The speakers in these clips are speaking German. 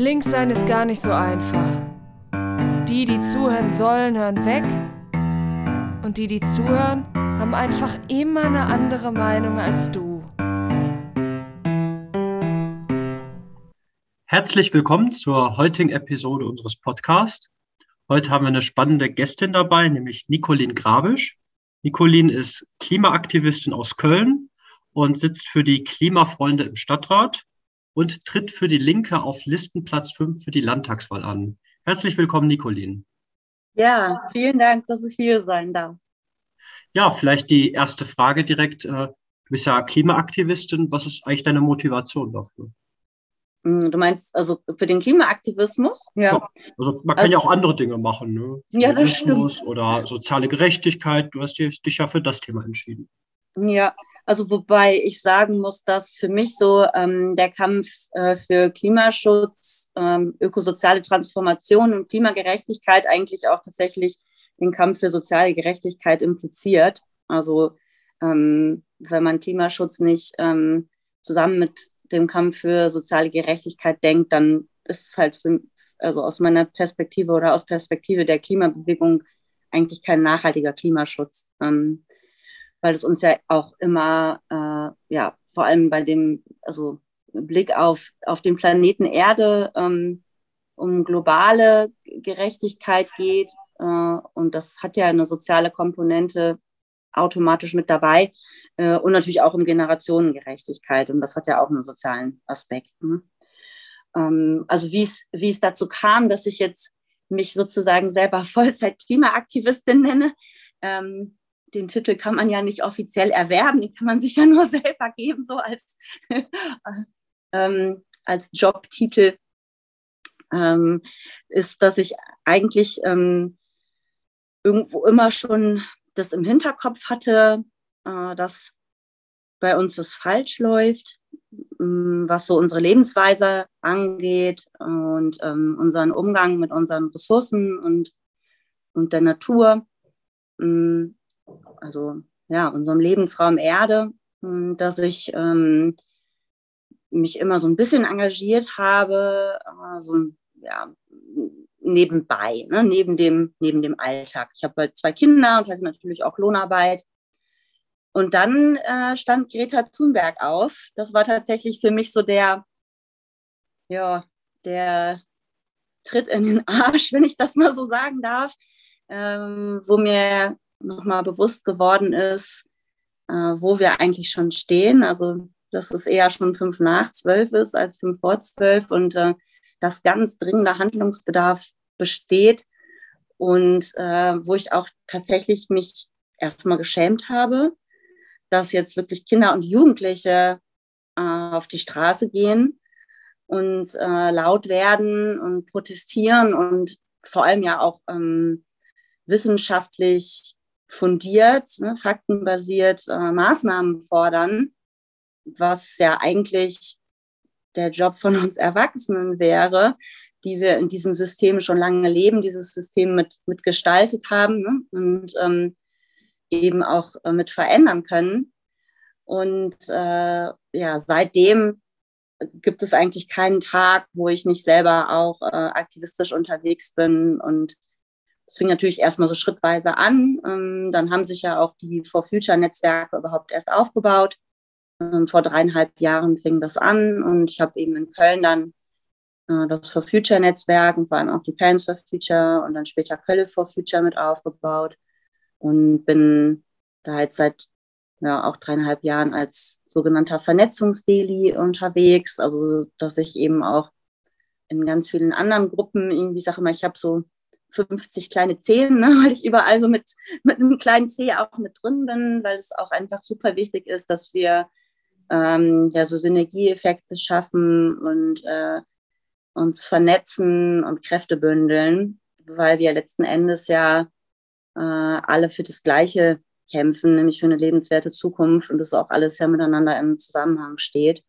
Links sein ist gar nicht so einfach. Die, die zuhören sollen, hören weg. Und die, die zuhören, haben einfach immer eine andere Meinung als du. Herzlich willkommen zur heutigen Episode unseres Podcasts. Heute haben wir eine spannende Gästin dabei, nämlich Nicolin Grabisch. Nicolin ist Klimaaktivistin aus Köln und sitzt für die Klimafreunde im Stadtrat und tritt für die Linke auf Listenplatz 5 für die Landtagswahl an. Herzlich willkommen, Nicolin. Ja, vielen Dank, dass ich hier sein darf. Ja, vielleicht die erste Frage direkt. Äh, du bist ja Klimaaktivistin. Was ist eigentlich deine Motivation dafür? Hm, du meinst also für den Klimaaktivismus? Ja. Also man kann also, ja auch andere Dinge machen, ne? Ja, das stimmt. Oder soziale Gerechtigkeit. Du hast dich ja für das Thema entschieden. Ja, also wobei ich sagen muss, dass für mich so ähm, der Kampf äh, für Klimaschutz, ähm, ökosoziale Transformation und Klimagerechtigkeit eigentlich auch tatsächlich den Kampf für soziale Gerechtigkeit impliziert. Also ähm, wenn man Klimaschutz nicht ähm, zusammen mit dem Kampf für soziale Gerechtigkeit denkt, dann ist es halt für, also aus meiner Perspektive oder aus Perspektive der Klimabewegung eigentlich kein nachhaltiger Klimaschutz. Ähm, weil es uns ja auch immer, äh, ja, vor allem bei dem, also Blick auf, auf den Planeten Erde ähm, um globale Gerechtigkeit geht. Äh, und das hat ja eine soziale Komponente automatisch mit dabei. Äh, und natürlich auch um Generationengerechtigkeit. Und das hat ja auch einen sozialen Aspekt. Ne? Ähm, also wie es, wie es dazu kam, dass ich jetzt mich sozusagen selber Vollzeit-Klimaaktivistin nenne. Ähm, den Titel kann man ja nicht offiziell erwerben, den kann man sich ja nur selber geben, so als, ähm, als Jobtitel, ähm, ist, dass ich eigentlich ähm, irgendwo immer schon das im Hinterkopf hatte, äh, dass bei uns das falsch läuft, ähm, was so unsere Lebensweise angeht und ähm, unseren Umgang mit unseren Ressourcen und, und der Natur. Ähm, also ja, unserem Lebensraum Erde, hm, dass ich ähm, mich immer so ein bisschen engagiert habe, äh, so ja, nebenbei, ne, neben, dem, neben dem Alltag. Ich habe halt zwei Kinder und hatte natürlich auch Lohnarbeit. Und dann äh, stand Greta Thunberg auf. Das war tatsächlich für mich so der, ja, der Tritt in den Arsch, wenn ich das mal so sagen darf, ähm, wo mir nochmal bewusst geworden ist, äh, wo wir eigentlich schon stehen. Also, dass es eher schon fünf nach zwölf ist als fünf vor zwölf und äh, dass ganz dringender Handlungsbedarf besteht und äh, wo ich auch tatsächlich mich erstmal geschämt habe, dass jetzt wirklich Kinder und Jugendliche äh, auf die Straße gehen und äh, laut werden und protestieren und vor allem ja auch ähm, wissenschaftlich fundiert, ne, faktenbasiert äh, Maßnahmen fordern, was ja eigentlich der Job von uns Erwachsenen wäre, die wir in diesem System schon lange leben, dieses System mit, mit gestaltet haben ne, und ähm, eben auch äh, mit verändern können. Und äh, ja, seitdem gibt es eigentlich keinen Tag, wo ich nicht selber auch äh, aktivistisch unterwegs bin und es fing natürlich erstmal so schrittweise an. Ähm, dann haben sich ja auch die For Future Netzwerke überhaupt erst aufgebaut. Ähm, vor dreieinhalb Jahren fing das an und ich habe eben in Köln dann äh, das For Future Netzwerk und vor allem auch die Parents for Future und dann später Köln for Future mit aufgebaut und bin da jetzt seit ja, auch dreieinhalb Jahren als sogenannter Vernetzungsdeli unterwegs. Also, dass ich eben auch in ganz vielen anderen Gruppen irgendwie sage immer, ich habe so 50 kleine Zehen, ne, weil ich überall so mit, mit einem kleinen Zeh auch mit drin bin, weil es auch einfach super wichtig ist, dass wir ähm, ja so Synergieeffekte schaffen und äh, uns vernetzen und Kräfte bündeln, weil wir letzten Endes ja äh, alle für das Gleiche kämpfen, nämlich für eine lebenswerte Zukunft und das auch alles ja miteinander im Zusammenhang steht.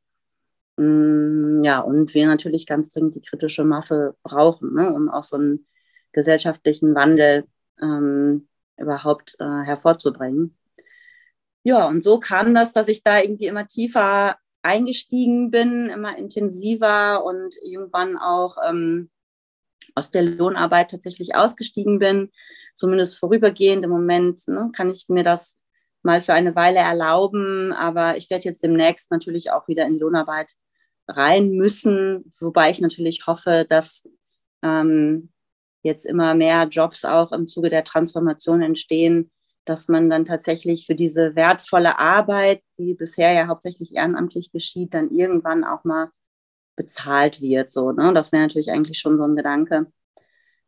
Mm, ja, und wir natürlich ganz dringend die kritische Masse brauchen, ne, um auch so ein gesellschaftlichen Wandel ähm, überhaupt äh, hervorzubringen. Ja, und so kam das, dass ich da irgendwie immer tiefer eingestiegen bin, immer intensiver und irgendwann auch ähm, aus der Lohnarbeit tatsächlich ausgestiegen bin, zumindest vorübergehend. Im Moment ne, kann ich mir das mal für eine Weile erlauben, aber ich werde jetzt demnächst natürlich auch wieder in Lohnarbeit rein müssen, wobei ich natürlich hoffe, dass ähm, jetzt immer mehr Jobs auch im Zuge der Transformation entstehen, dass man dann tatsächlich für diese wertvolle Arbeit, die bisher ja hauptsächlich ehrenamtlich geschieht, dann irgendwann auch mal bezahlt wird. So, ne? Das wäre natürlich eigentlich schon so ein Gedanke,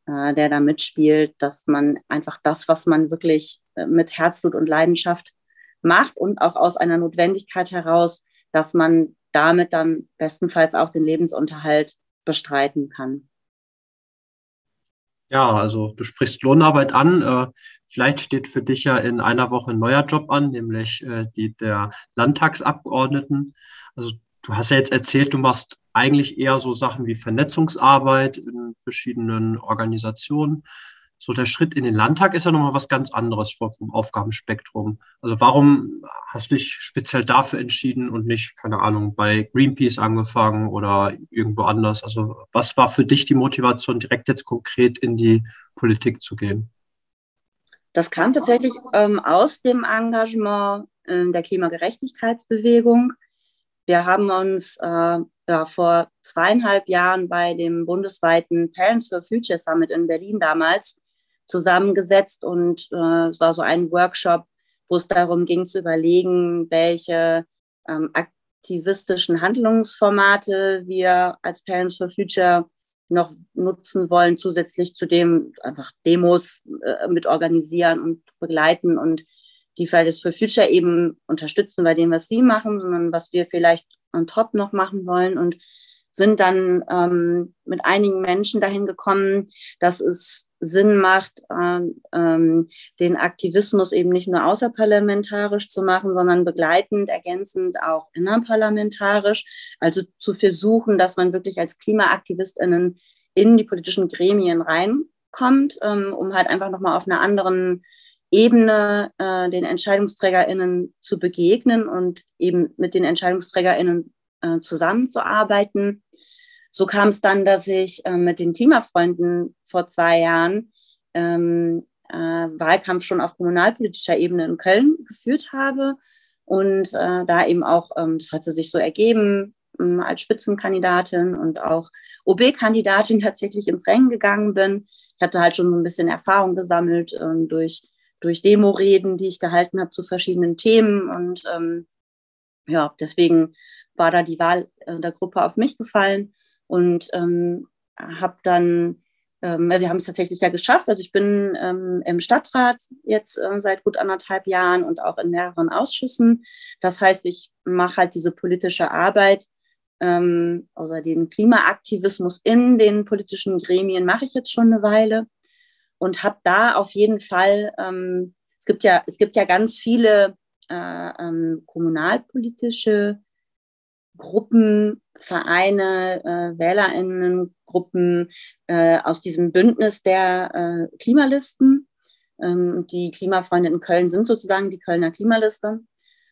äh, der da mitspielt, dass man einfach das, was man wirklich äh, mit Herzblut und Leidenschaft macht und auch aus einer Notwendigkeit heraus, dass man damit dann bestenfalls auch den Lebensunterhalt bestreiten kann. Ja, also du sprichst Lohnarbeit an. Äh, vielleicht steht für dich ja in einer Woche ein neuer Job an, nämlich äh, die der Landtagsabgeordneten. Also du hast ja jetzt erzählt, du machst eigentlich eher so Sachen wie Vernetzungsarbeit in verschiedenen Organisationen so der Schritt in den Landtag ist ja nochmal was ganz anderes vom Aufgabenspektrum. Also warum hast du dich speziell dafür entschieden und nicht, keine Ahnung, bei Greenpeace angefangen oder irgendwo anders? Also was war für dich die Motivation, direkt jetzt konkret in die Politik zu gehen? Das kam tatsächlich ähm, aus dem Engagement äh, der Klimagerechtigkeitsbewegung. Wir haben uns äh, ja, vor zweieinhalb Jahren bei dem bundesweiten Parents for Future Summit in Berlin damals zusammengesetzt und äh, es war so ein Workshop, wo es darum ging zu überlegen, welche ähm, aktivistischen Handlungsformate wir als Parents for Future noch nutzen wollen, zusätzlich zu dem einfach Demos äh, mit organisieren und begleiten und die Fridays for Future eben unterstützen bei dem, was sie machen, sondern was wir vielleicht on top noch machen wollen. Und sind dann ähm, mit einigen Menschen dahin gekommen, dass es Sinn macht, ähm, ähm, den Aktivismus eben nicht nur außerparlamentarisch zu machen, sondern begleitend, ergänzend auch innerparlamentarisch. Also zu versuchen, dass man wirklich als KlimaaktivistInnen in die politischen Gremien reinkommt, ähm, um halt einfach nochmal auf einer anderen Ebene äh, den EntscheidungsträgerInnen zu begegnen und eben mit den EntscheidungsträgerInnen äh, zusammenzuarbeiten. So kam es dann, dass ich äh, mit den Klimafreunden vor zwei Jahren ähm, äh, Wahlkampf schon auf kommunalpolitischer Ebene in Köln geführt habe. Und äh, da eben auch, ähm, das hatte sich so ergeben, ähm, als Spitzenkandidatin und auch OB-Kandidatin tatsächlich ins Rennen gegangen bin. Ich hatte halt schon so ein bisschen Erfahrung gesammelt ähm, durch, durch Demo-Reden, die ich gehalten habe zu verschiedenen Themen. Und ähm, ja, deswegen war da die Wahl äh, der Gruppe auf mich gefallen und ähm, habe dann, ähm, wir haben es tatsächlich ja geschafft. Also ich bin ähm, im Stadtrat jetzt äh, seit gut anderthalb Jahren und auch in mehreren Ausschüssen. Das heißt, ich mache halt diese politische Arbeit ähm, oder den Klimaaktivismus in den politischen Gremien mache ich jetzt schon eine Weile und habe da auf jeden Fall, ähm, es gibt ja, es gibt ja ganz viele äh, ähm, kommunalpolitische Gruppen, Vereine, äh, WählerInnengruppen äh, aus diesem Bündnis der äh, Klimalisten. Ähm, die Klimafreunde in Köln sind sozusagen die Kölner Klimaliste.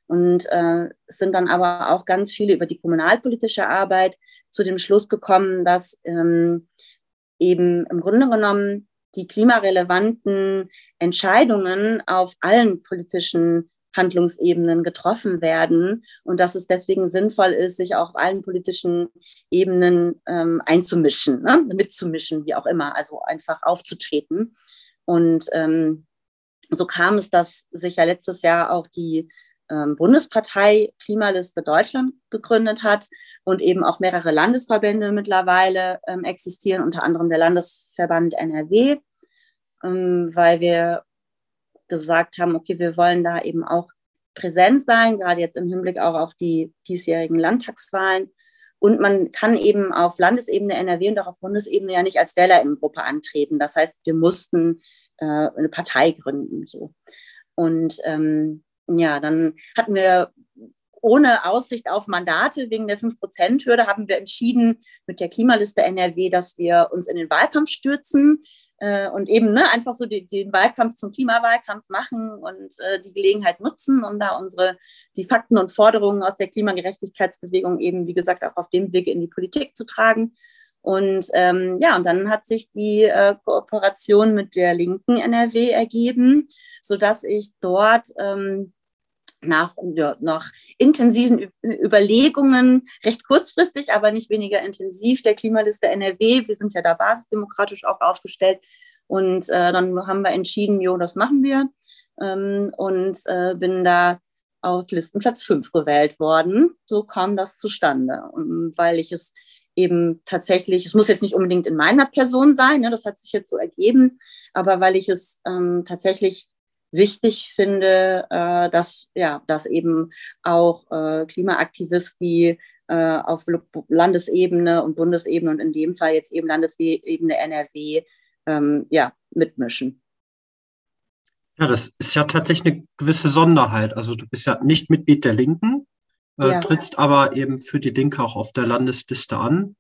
Und äh, es sind dann aber auch ganz viele über die kommunalpolitische Arbeit zu dem Schluss gekommen, dass ähm, eben im Grunde genommen die klimarelevanten Entscheidungen auf allen politischen Handlungsebenen getroffen werden und dass es deswegen sinnvoll ist, sich auch auf allen politischen Ebenen ähm, einzumischen, ne? mitzumischen, wie auch immer, also einfach aufzutreten. Und ähm, so kam es, dass sich ja letztes Jahr auch die ähm, Bundespartei Klimaliste Deutschland gegründet hat und eben auch mehrere Landesverbände mittlerweile ähm, existieren, unter anderem der Landesverband NRW, ähm, weil wir gesagt haben, okay, wir wollen da eben auch präsent sein, gerade jetzt im Hinblick auch auf die diesjährigen Landtagswahlen. Und man kann eben auf Landesebene NRW und auch auf Bundesebene ja nicht als Wählerinnengruppe antreten. Das heißt, wir mussten äh, eine Partei gründen. So. Und ähm, ja, dann hatten wir ohne Aussicht auf Mandate wegen der 5-Prozent-Hürde haben wir entschieden mit der Klimaliste NRW, dass wir uns in den Wahlkampf stürzen äh, und eben ne, einfach so die, den Wahlkampf zum Klimawahlkampf machen und äh, die Gelegenheit nutzen, um da unsere die Fakten und Forderungen aus der Klimagerechtigkeitsbewegung eben, wie gesagt, auch auf dem Weg in die Politik zu tragen. Und ähm, ja, und dann hat sich die äh, Kooperation mit der linken NRW ergeben, sodass ich dort ähm, nach, ja, nach intensiven Überlegungen, recht kurzfristig, aber nicht weniger intensiv, der Klimaliste NRW, wir sind ja da basisdemokratisch auch aufgestellt, und äh, dann haben wir entschieden, jo, das machen wir. Ähm, und äh, bin da auf Listenplatz 5 gewählt worden. So kam das zustande. Und weil ich es eben tatsächlich, es muss jetzt nicht unbedingt in meiner Person sein, ne, das hat sich jetzt so ergeben, aber weil ich es ähm, tatsächlich wichtig finde, äh, dass, ja, dass eben auch äh, Klimaaktivisten, äh, auf Landesebene und Bundesebene und in dem Fall jetzt eben Landesebene NRW ähm, ja, mitmischen. Ja, das ist ja tatsächlich eine gewisse Sonderheit. Also du bist ja nicht Mitglied der Linken, äh, ja. trittst aber eben für die Linke auch auf der Landesliste an.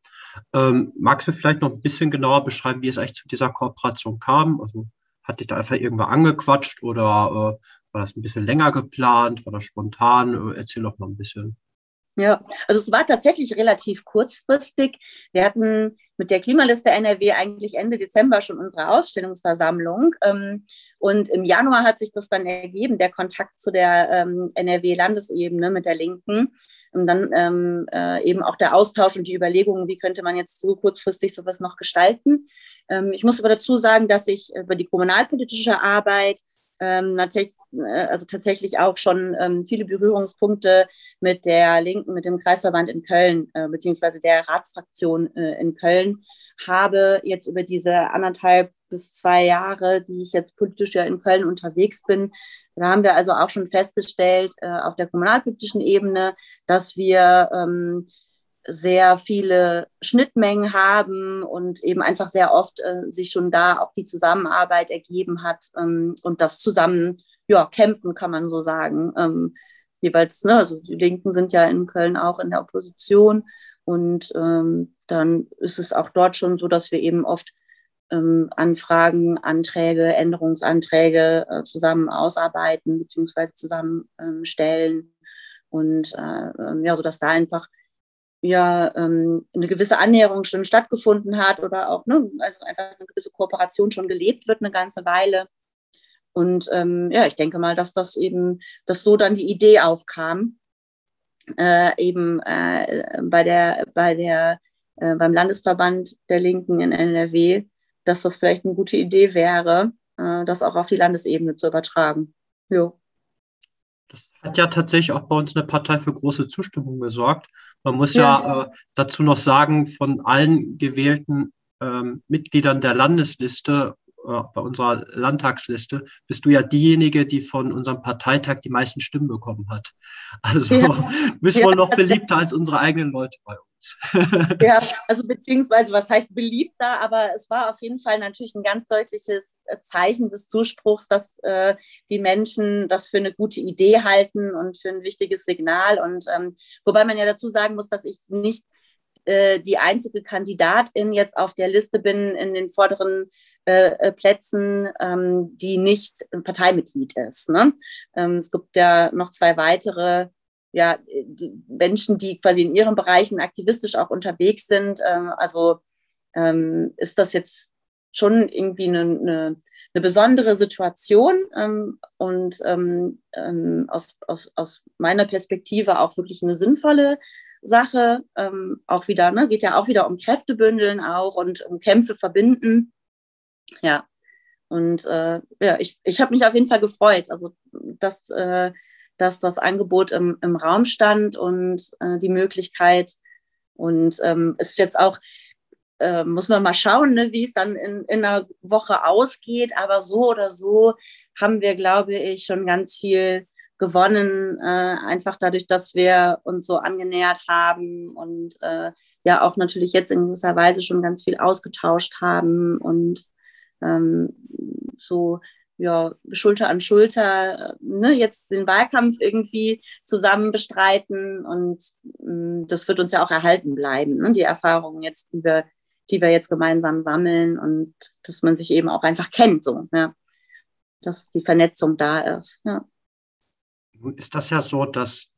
Ähm, magst du vielleicht noch ein bisschen genauer beschreiben, wie es eigentlich zu dieser Kooperation kam? Also hat dich da einfach irgendwo angequatscht oder äh, war das ein bisschen länger geplant? War das spontan? Äh, erzähl doch mal ein bisschen. Ja, also es war tatsächlich relativ kurzfristig. Wir hatten mit der Klimaliste NRW eigentlich Ende Dezember schon unsere Ausstellungsversammlung. Ähm, und im Januar hat sich das dann ergeben, der Kontakt zu der ähm, NRW-Landesebene mit der Linken. Und dann ähm, äh, eben auch der Austausch und die Überlegungen, wie könnte man jetzt so kurzfristig sowas noch gestalten. Ich muss aber dazu sagen, dass ich über die kommunalpolitische Arbeit ähm, äh, also tatsächlich auch schon ähm, viele Berührungspunkte mit der Linken, mit dem Kreisverband in Köln, äh, beziehungsweise der Ratsfraktion äh, in Köln habe, jetzt über diese anderthalb bis zwei Jahre, die ich jetzt politisch ja in Köln unterwegs bin. Da haben wir also auch schon festgestellt äh, auf der kommunalpolitischen Ebene, dass wir ähm, sehr viele Schnittmengen haben und eben einfach sehr oft äh, sich schon da auch die Zusammenarbeit ergeben hat ähm, und das zusammen ja, kämpfen, kann man so sagen. Ähm, jeweils, ne, also die Linken sind ja in Köln auch in der Opposition und ähm, dann ist es auch dort schon so, dass wir eben oft ähm, Anfragen, Anträge, Änderungsanträge äh, zusammen ausarbeiten beziehungsweise zusammenstellen und äh, ähm, ja, so dass da einfach ja ähm, eine gewisse Annäherung schon stattgefunden hat oder auch ne, also einfach eine gewisse Kooperation schon gelebt wird eine ganze Weile. Und ähm, ja, ich denke mal, dass das eben, dass so dann die Idee aufkam, äh, eben äh, bei der, bei der, äh, beim Landesverband der Linken in NRW, dass das vielleicht eine gute Idee wäre, äh, das auch auf die Landesebene zu übertragen. Jo. Das hat ja tatsächlich auch bei uns eine Partei für große Zustimmung gesorgt. Man muss ja, ja äh, dazu noch sagen, von allen gewählten ähm, Mitgliedern der Landesliste äh, bei unserer Landtagsliste bist du ja diejenige, die von unserem Parteitag die meisten Stimmen bekommen hat. Also ja. bist ja. wohl noch beliebter als unsere eigenen Leute bei uns. ja, also beziehungsweise, was heißt beliebter, aber es war auf jeden Fall natürlich ein ganz deutliches äh, Zeichen des Zuspruchs, dass äh, die Menschen das für eine gute Idee halten und für ein wichtiges Signal. Und ähm, wobei man ja dazu sagen muss, dass ich nicht äh, die einzige Kandidatin jetzt auf der Liste bin in den vorderen äh, äh, Plätzen, ähm, die nicht Parteimitglied ist. Ne? Ähm, es gibt ja noch zwei weitere ja, die Menschen, die quasi in ihren Bereichen aktivistisch auch unterwegs sind. Ähm, also ähm, ist das jetzt schon irgendwie eine, eine, eine besondere Situation ähm, und ähm, ähm, aus, aus, aus meiner Perspektive auch wirklich eine sinnvolle Sache. Ähm, auch wieder, ne, geht ja auch wieder um Kräftebündeln auch und um Kämpfe verbinden. Ja. Und äh, ja, ich, ich habe mich auf jeden Fall gefreut, also dass, äh, dass das Angebot im, im Raum stand und äh, die Möglichkeit. Und ähm, ist jetzt auch, äh, muss man mal schauen, ne, wie es dann in, in einer Woche ausgeht. Aber so oder so haben wir, glaube ich, schon ganz viel gewonnen, äh, einfach dadurch, dass wir uns so angenähert haben und äh, ja auch natürlich jetzt in gewisser Weise schon ganz viel ausgetauscht haben und ähm, so ja, Schulter an Schulter ne, jetzt den Wahlkampf irgendwie zusammen bestreiten. Und mh, mm, das wird uns ja auch erhalten bleiben, ne? die Erfahrungen jetzt, die wir, die wir jetzt gemeinsam sammeln und dass man sich eben auch einfach kennt, so, ja. dass die Vernetzung da ist. Ja. Ist das ja so, dass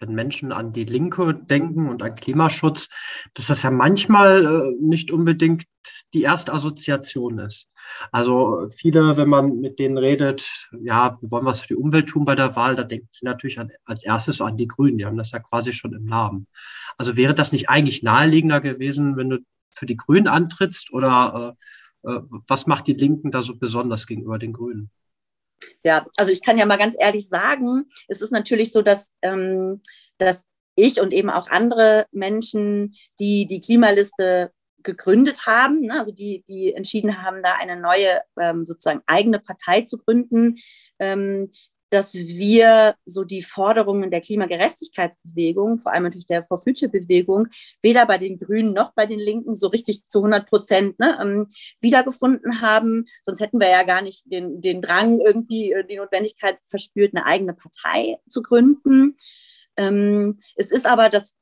wenn Menschen an die Linke denken und an Klimaschutz, dass das ja manchmal äh, nicht unbedingt die erste Assoziation ist. Also viele, wenn man mit denen redet, ja, wir wollen was für die Umwelt tun bei der Wahl, da denken sie natürlich an, als erstes an die Grünen. Die haben das ja quasi schon im Namen. Also wäre das nicht eigentlich naheliegender gewesen, wenn du für die Grünen antrittst oder äh, äh, was macht die Linken da so besonders gegenüber den Grünen? Ja, also ich kann ja mal ganz ehrlich sagen, es ist natürlich so, dass, ähm, dass ich und eben auch andere Menschen, die die Klimaliste gegründet haben, ne, also die, die entschieden haben, da eine neue ähm, sozusagen eigene Partei zu gründen, ähm, dass wir so die Forderungen der Klimagerechtigkeitsbewegung, vor allem natürlich der For Future Bewegung, weder bei den Grünen noch bei den Linken so richtig zu 100 Prozent ne, ähm, wiedergefunden haben. Sonst hätten wir ja gar nicht den, den Drang, irgendwie äh, die Notwendigkeit verspürt, eine eigene Partei zu gründen. Ähm, es ist aber, das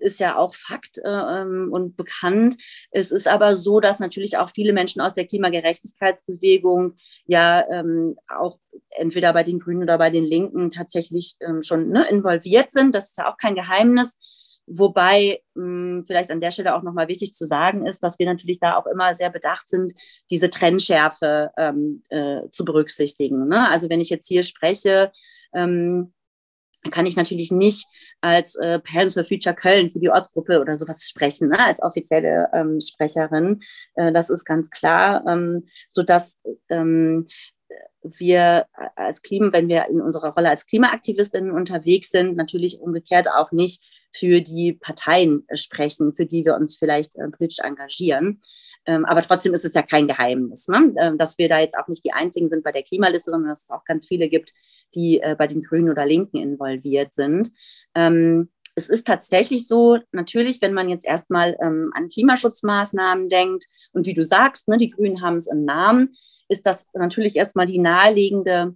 ist ja auch Fakt äh, ähm, und bekannt, es ist aber so, dass natürlich auch viele Menschen aus der Klimagerechtigkeitsbewegung ja ähm, auch entweder bei den Grünen oder bei den Linken tatsächlich schon ne, involviert sind. Das ist ja auch kein Geheimnis. Wobei mh, vielleicht an der Stelle auch nochmal wichtig zu sagen ist, dass wir natürlich da auch immer sehr bedacht sind, diese Trennschärfe ähm, äh, zu berücksichtigen. Ne? Also wenn ich jetzt hier spreche, ähm, kann ich natürlich nicht als äh, Parents for Future Köln für die Ortsgruppe oder sowas sprechen, ne, als offizielle ähm, Sprecherin. Äh, das ist ganz klar, ähm, sodass ähm, wir als Klima, wenn wir in unserer Rolle als Klimaaktivistinnen unterwegs sind, natürlich umgekehrt auch nicht für die Parteien sprechen, für die wir uns vielleicht äh, politisch engagieren. Ähm, aber trotzdem ist es ja kein Geheimnis, ne? ähm, dass wir da jetzt auch nicht die Einzigen sind bei der Klimaliste, sondern dass es auch ganz viele gibt, die äh, bei den Grünen oder Linken involviert sind. Ähm, es ist tatsächlich so, natürlich, wenn man jetzt erstmal ähm, an Klimaschutzmaßnahmen denkt und wie du sagst, ne, die Grünen haben es im Namen, ist das natürlich erstmal die naheliegende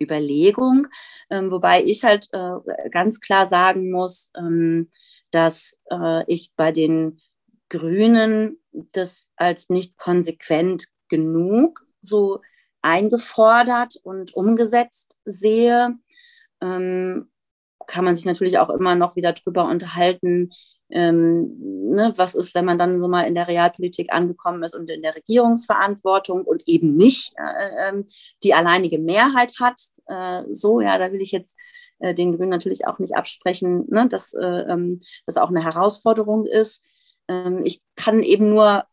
Überlegung, ähm, wobei ich halt äh, ganz klar sagen muss, ähm, dass äh, ich bei den Grünen das als nicht konsequent genug so eingefordert und umgesetzt sehe. Ähm, kann man sich natürlich auch immer noch wieder drüber unterhalten, ähm, ne, was ist, wenn man dann so mal in der Realpolitik angekommen ist und in der Regierungsverantwortung und eben nicht äh, äh, die alleinige Mehrheit hat. Äh, so, ja, da will ich jetzt äh, den Grünen natürlich auch nicht absprechen, ne, dass äh, ähm, das auch eine Herausforderung ist. Ähm, ich kann eben nur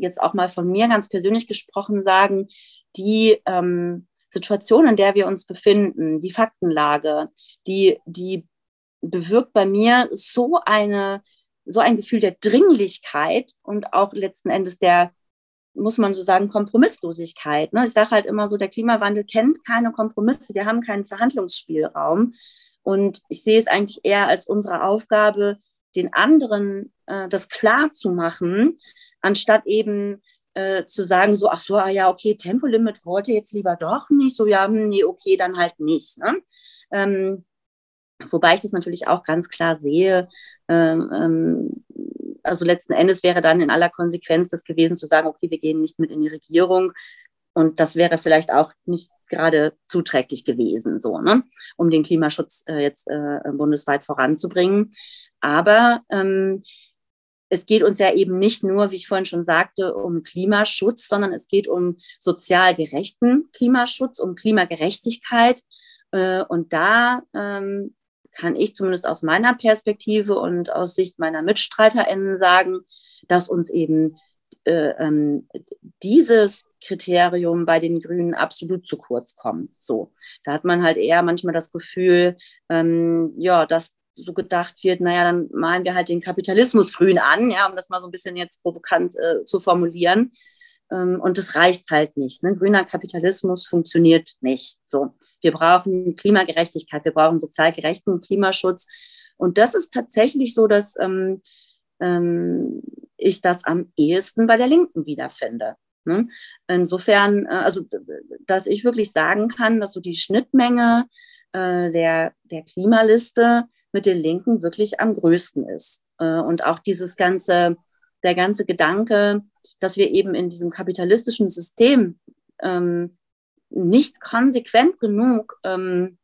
jetzt auch mal von mir ganz persönlich gesprochen sagen, die ähm, Situation, in der wir uns befinden, die Faktenlage, die, die bewirkt bei mir so eine, so ein Gefühl der Dringlichkeit und auch letzten Endes der, muss man so sagen, Kompromisslosigkeit. Ne? Ich sage halt immer so, der Klimawandel kennt keine Kompromisse, wir haben keinen Verhandlungsspielraum. Und ich sehe es eigentlich eher als unsere Aufgabe, den anderen äh, das klar zu machen, anstatt eben äh, zu sagen, so, ach so, ah ja, okay, Tempolimit wollte jetzt lieber doch nicht, so, ja, hm, nee, okay, dann halt nicht. Ne? Ähm, wobei ich das natürlich auch ganz klar sehe, ähm, ähm, also letzten Endes wäre dann in aller Konsequenz das gewesen zu sagen, okay, wir gehen nicht mit in die Regierung. Und das wäre vielleicht auch nicht gerade zuträglich gewesen, so, ne? um den Klimaschutz äh, jetzt äh, bundesweit voranzubringen. Aber ähm, es geht uns ja eben nicht nur, wie ich vorhin schon sagte, um Klimaschutz, sondern es geht um sozial gerechten Klimaschutz, um Klimagerechtigkeit. Äh, und da ähm, kann ich zumindest aus meiner Perspektive und aus Sicht meiner MitstreiterInnen sagen, dass uns eben dieses Kriterium bei den Grünen absolut zu kurz kommt. So, da hat man halt eher manchmal das Gefühl, ähm, ja, dass so gedacht wird, naja, dann malen wir halt den Kapitalismus grün an, ja, um das mal so ein bisschen jetzt provokant äh, zu formulieren. Ähm, und das reicht halt nicht. Ne? Grüner Kapitalismus funktioniert nicht. So, wir brauchen Klimagerechtigkeit, wir brauchen sozial gerechten Klimaschutz. Und das ist tatsächlich so, dass ähm, ähm, ich das am ehesten bei der Linken wiederfinde. Ne? Insofern, äh, also dass ich wirklich sagen kann, dass so die Schnittmenge äh, der, der Klimaliste mit den Linken wirklich am größten ist. Äh, und auch dieses ganze, der ganze Gedanke, dass wir eben in diesem kapitalistischen System ähm, nicht konsequent genug ähm,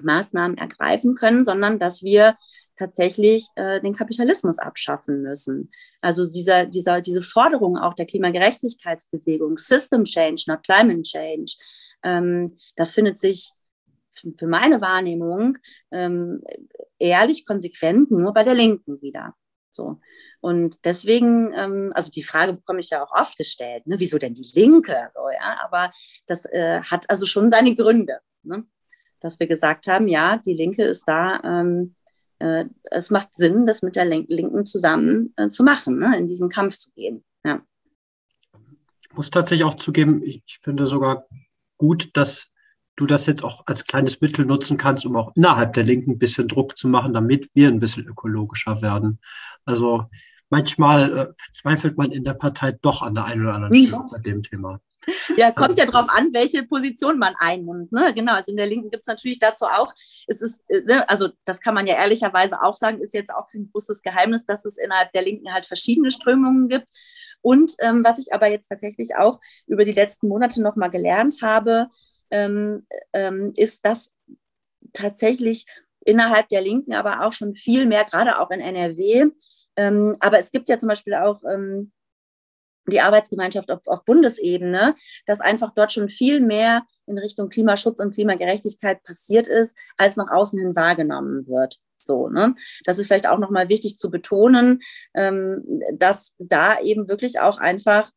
Maßnahmen ergreifen können, sondern dass wir tatsächlich äh, den Kapitalismus abschaffen müssen. Also dieser, dieser, diese Forderung auch der Klimagerechtigkeitsbewegung, System Change, not Climate Change, ähm, das findet sich für meine Wahrnehmung ähm, ehrlich konsequent nur bei der Linken wieder. So. Und deswegen, ähm, also die Frage bekomme ich ja auch oft gestellt, ne, wieso denn die Linke? So, ja? Aber das äh, hat also schon seine Gründe, ne? dass wir gesagt haben, ja, die Linke ist da, ähm, äh, es macht Sinn, das mit der Linken zusammen äh, zu machen, ne? in diesen Kampf zu gehen. Ja. Ich muss tatsächlich auch zugeben, ich, ich finde sogar gut, dass du das jetzt auch als kleines Mittel nutzen kannst, um auch innerhalb der Linken ein bisschen Druck zu machen, damit wir ein bisschen ökologischer werden. Also manchmal äh, zweifelt man in der Partei doch an der einen oder anderen Stelle bei dem Thema. Ja, kommt ja drauf an, welche Position man einnimmt. Ne? Genau, also in der Linken gibt es natürlich dazu auch, es ist, äh, ne, also das kann man ja ehrlicherweise auch sagen, ist jetzt auch kein großes Geheimnis, dass es innerhalb der Linken halt verschiedene Strömungen gibt. Und ähm, was ich aber jetzt tatsächlich auch über die letzten Monate nochmal gelernt habe, ähm, ähm, ist, dass tatsächlich innerhalb der Linken aber auch schon viel mehr, gerade auch in NRW, ähm, aber es gibt ja zum Beispiel auch ähm, die Arbeitsgemeinschaft auf, auf, Bundesebene, dass einfach dort schon viel mehr in Richtung Klimaschutz und Klimagerechtigkeit passiert ist, als nach außen hin wahrgenommen wird. So, ne? Das ist vielleicht auch nochmal wichtig zu betonen, ähm, dass da eben wirklich auch einfach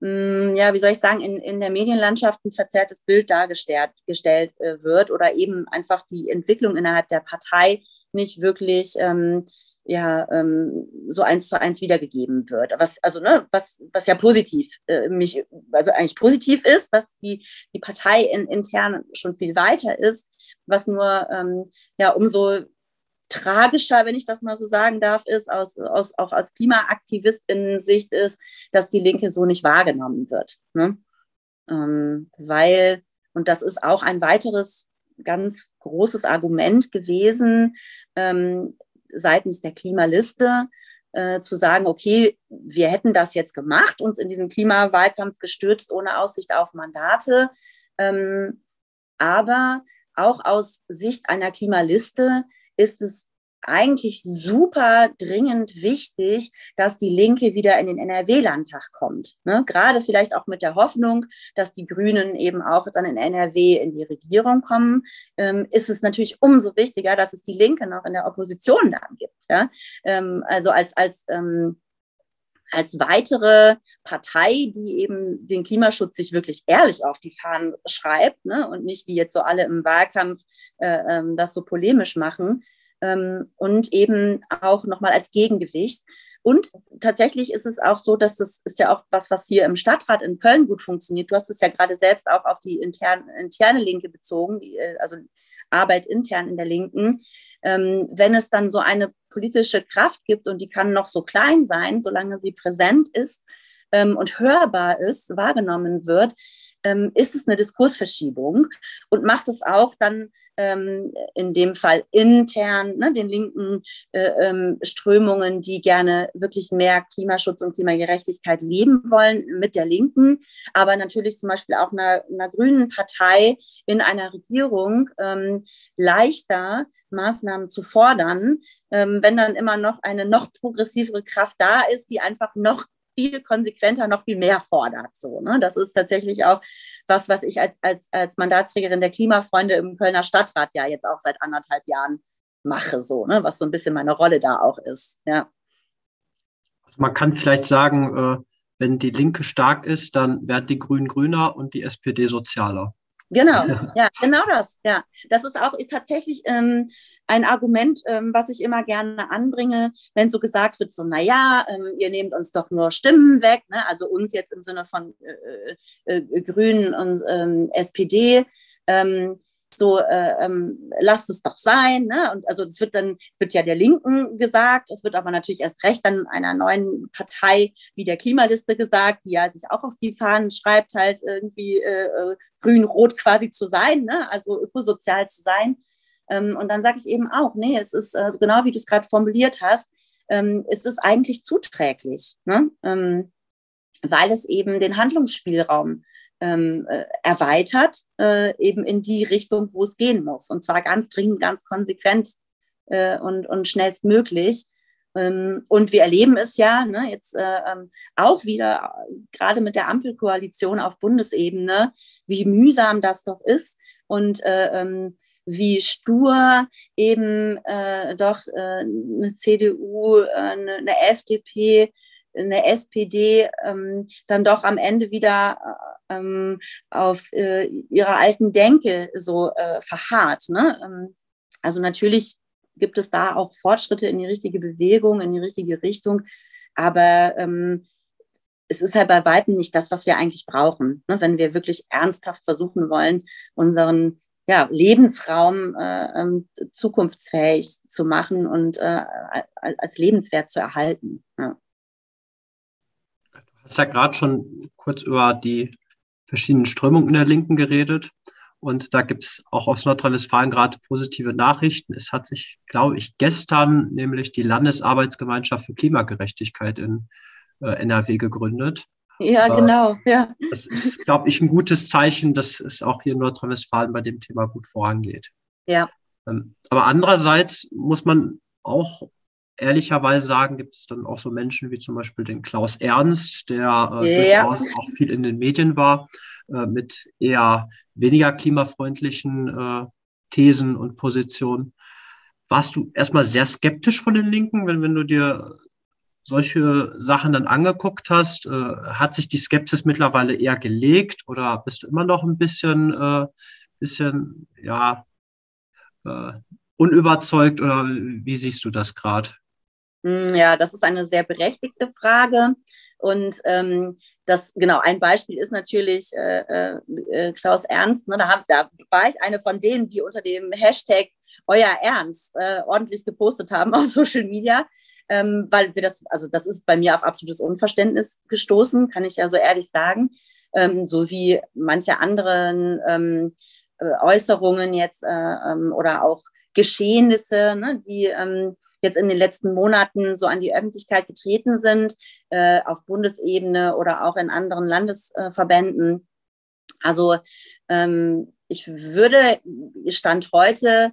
Mm, ja, wie soll ich sagen, in, in der Medienlandschaft ein verzerrtes Bild dargestellt gestellt, äh, wird oder eben einfach die Entwicklung innerhalb der Partei nicht wirklich ähm, ja, ähm, so eins zu eins wiedergegeben wird. Was, also, ne, was, was ja positiv, äh, mich, also eigentlich positiv ist, dass die, die Partei in, intern schon viel weiter ist, was nur ähm, ja umso tragischer, wenn ich das mal so sagen darf, ist, aus, aus, auch aus Klimaaktivistinnen-Sicht ist, dass die Linke so nicht wahrgenommen wird. Ne? Ähm, weil, und das ist auch ein weiteres ganz großes Argument gewesen ähm, seitens der Klimaliste, äh, zu sagen, okay, wir hätten das jetzt gemacht, uns in diesen Klimawahlkampf gestürzt, ohne Aussicht auf Mandate. Ähm, aber auch aus Sicht einer Klimaliste ist es eigentlich super dringend wichtig, dass die Linke wieder in den NRW-Landtag kommt. Ne? Gerade vielleicht auch mit der Hoffnung, dass die Grünen eben auch dann in NRW in die Regierung kommen, ähm, ist es natürlich umso wichtiger, dass es die Linke noch in der Opposition dann gibt. Ja? Ähm, also als, als ähm, als weitere Partei, die eben den Klimaschutz sich wirklich ehrlich auf die Fahnen schreibt ne? und nicht wie jetzt so alle im Wahlkampf äh, ähm, das so polemisch machen. Ähm, und eben auch nochmal als Gegengewicht. Und tatsächlich ist es auch so, dass das ist ja auch was, was hier im Stadtrat in Köln gut funktioniert. Du hast es ja gerade selbst auch auf die interne, interne Linke bezogen, die, äh, also Arbeit intern in der Linken. Ähm, wenn es dann so eine politische Kraft gibt und die kann noch so klein sein, solange sie präsent ist ähm, und hörbar ist, wahrgenommen wird, ähm, ist es eine Diskursverschiebung und macht es auch dann ähm, in dem Fall intern ne, den linken äh, ähm, Strömungen, die gerne wirklich mehr Klimaschutz und Klimagerechtigkeit leben wollen mit der Linken, aber natürlich zum Beispiel auch einer, einer grünen Partei in einer Regierung ähm, leichter Maßnahmen zu fordern, ähm, wenn dann immer noch eine noch progressivere Kraft da ist, die einfach noch viel konsequenter, noch viel mehr fordert. So, ne? Das ist tatsächlich auch was, was ich als, als, als Mandatsträgerin der Klimafreunde im Kölner Stadtrat ja jetzt auch seit anderthalb Jahren mache, so, ne? was so ein bisschen meine Rolle da auch ist. Ja. Also man kann vielleicht sagen, äh, wenn die Linke stark ist, dann werden die Grünen grüner und die SPD sozialer. Genau, ja, genau das. Ja, das ist auch tatsächlich ähm, ein Argument, ähm, was ich immer gerne anbringe, wenn so gesagt wird, so, na ja, ähm, ihr nehmt uns doch nur Stimmen weg, ne? also uns jetzt im Sinne von äh, äh, äh Grünen und ähm, SPD. Ähm, so äh, ähm, lasst es doch sein. Ne? Und also das wird dann, wird ja der Linken gesagt, es wird aber natürlich erst recht dann einer neuen Partei wie der Klimaliste gesagt, die ja sich auch auf die Fahnen schreibt, halt irgendwie äh, äh grün-rot quasi zu sein, ne? also ökosozial zu sein. Ähm, und dann sage ich eben auch, nee, es ist also genau wie du es gerade formuliert hast, ähm, ist es eigentlich zuträglich, ne? ähm, weil es eben den Handlungsspielraum ähm, äh, erweitert, äh, eben in die Richtung, wo es gehen muss. Und zwar ganz dringend, ganz konsequent äh, und, und schnellstmöglich. Ähm, und wir erleben es ja ne, jetzt äh, ähm, auch wieder, gerade mit der Ampelkoalition auf Bundesebene, wie mühsam das doch ist und äh, ähm, wie stur eben äh, doch eine CDU, eine, eine FDP, eine SPD ähm, dann doch am Ende wieder ähm, auf äh, ihrer alten Denke so äh, verharrt. Ne? Ähm, also natürlich gibt es da auch Fortschritte in die richtige Bewegung, in die richtige Richtung, aber ähm, es ist halt bei weitem nicht das, was wir eigentlich brauchen, ne? wenn wir wirklich ernsthaft versuchen wollen, unseren ja, Lebensraum äh, ähm, zukunftsfähig zu machen und äh, als lebenswert zu erhalten. Ja. Hast ja gerade schon kurz über die verschiedenen Strömungen in der Linken geredet. Und da gibt es auch aus Nordrhein-Westfalen gerade positive Nachrichten. Es hat sich, glaube ich, gestern nämlich die Landesarbeitsgemeinschaft für Klimagerechtigkeit in äh, NRW gegründet. Ja, äh, genau. Ja. Das ist, glaube ich, ein gutes Zeichen, dass es auch hier in Nordrhein-Westfalen bei dem Thema gut vorangeht. Ja. Ähm, aber andererseits muss man auch ehrlicherweise sagen, gibt es dann auch so Menschen wie zum Beispiel den Klaus Ernst, der äh, ja. durchaus auch viel in den Medien war, äh, mit eher weniger klimafreundlichen äh, Thesen und Positionen. Warst du erstmal sehr skeptisch von den Linken, wenn, wenn du dir solche Sachen dann angeguckt hast? Äh, hat sich die Skepsis mittlerweile eher gelegt oder bist du immer noch ein bisschen, äh, bisschen ja, äh, unüberzeugt oder wie siehst du das gerade? Hm, ja, das ist eine sehr berechtigte Frage. Und ähm, das, genau, ein Beispiel ist natürlich äh, äh, äh, Klaus Ernst. Ne, da, hab, da war ich eine von denen, die unter dem Hashtag Euer Ernst äh, ordentlich gepostet haben auf Social Media. Ähm, weil wir das, also das ist bei mir auf absolutes Unverständnis gestoßen, kann ich ja so ehrlich sagen. Ähm, so wie manche anderen ähm, äh, Äußerungen jetzt äh, ähm, oder auch Geschehnisse, ne, die ähm, jetzt in den letzten Monaten so an die Öffentlichkeit getreten sind, äh, auf Bundesebene oder auch in anderen Landesverbänden. Also ähm, ich würde, Stand heute,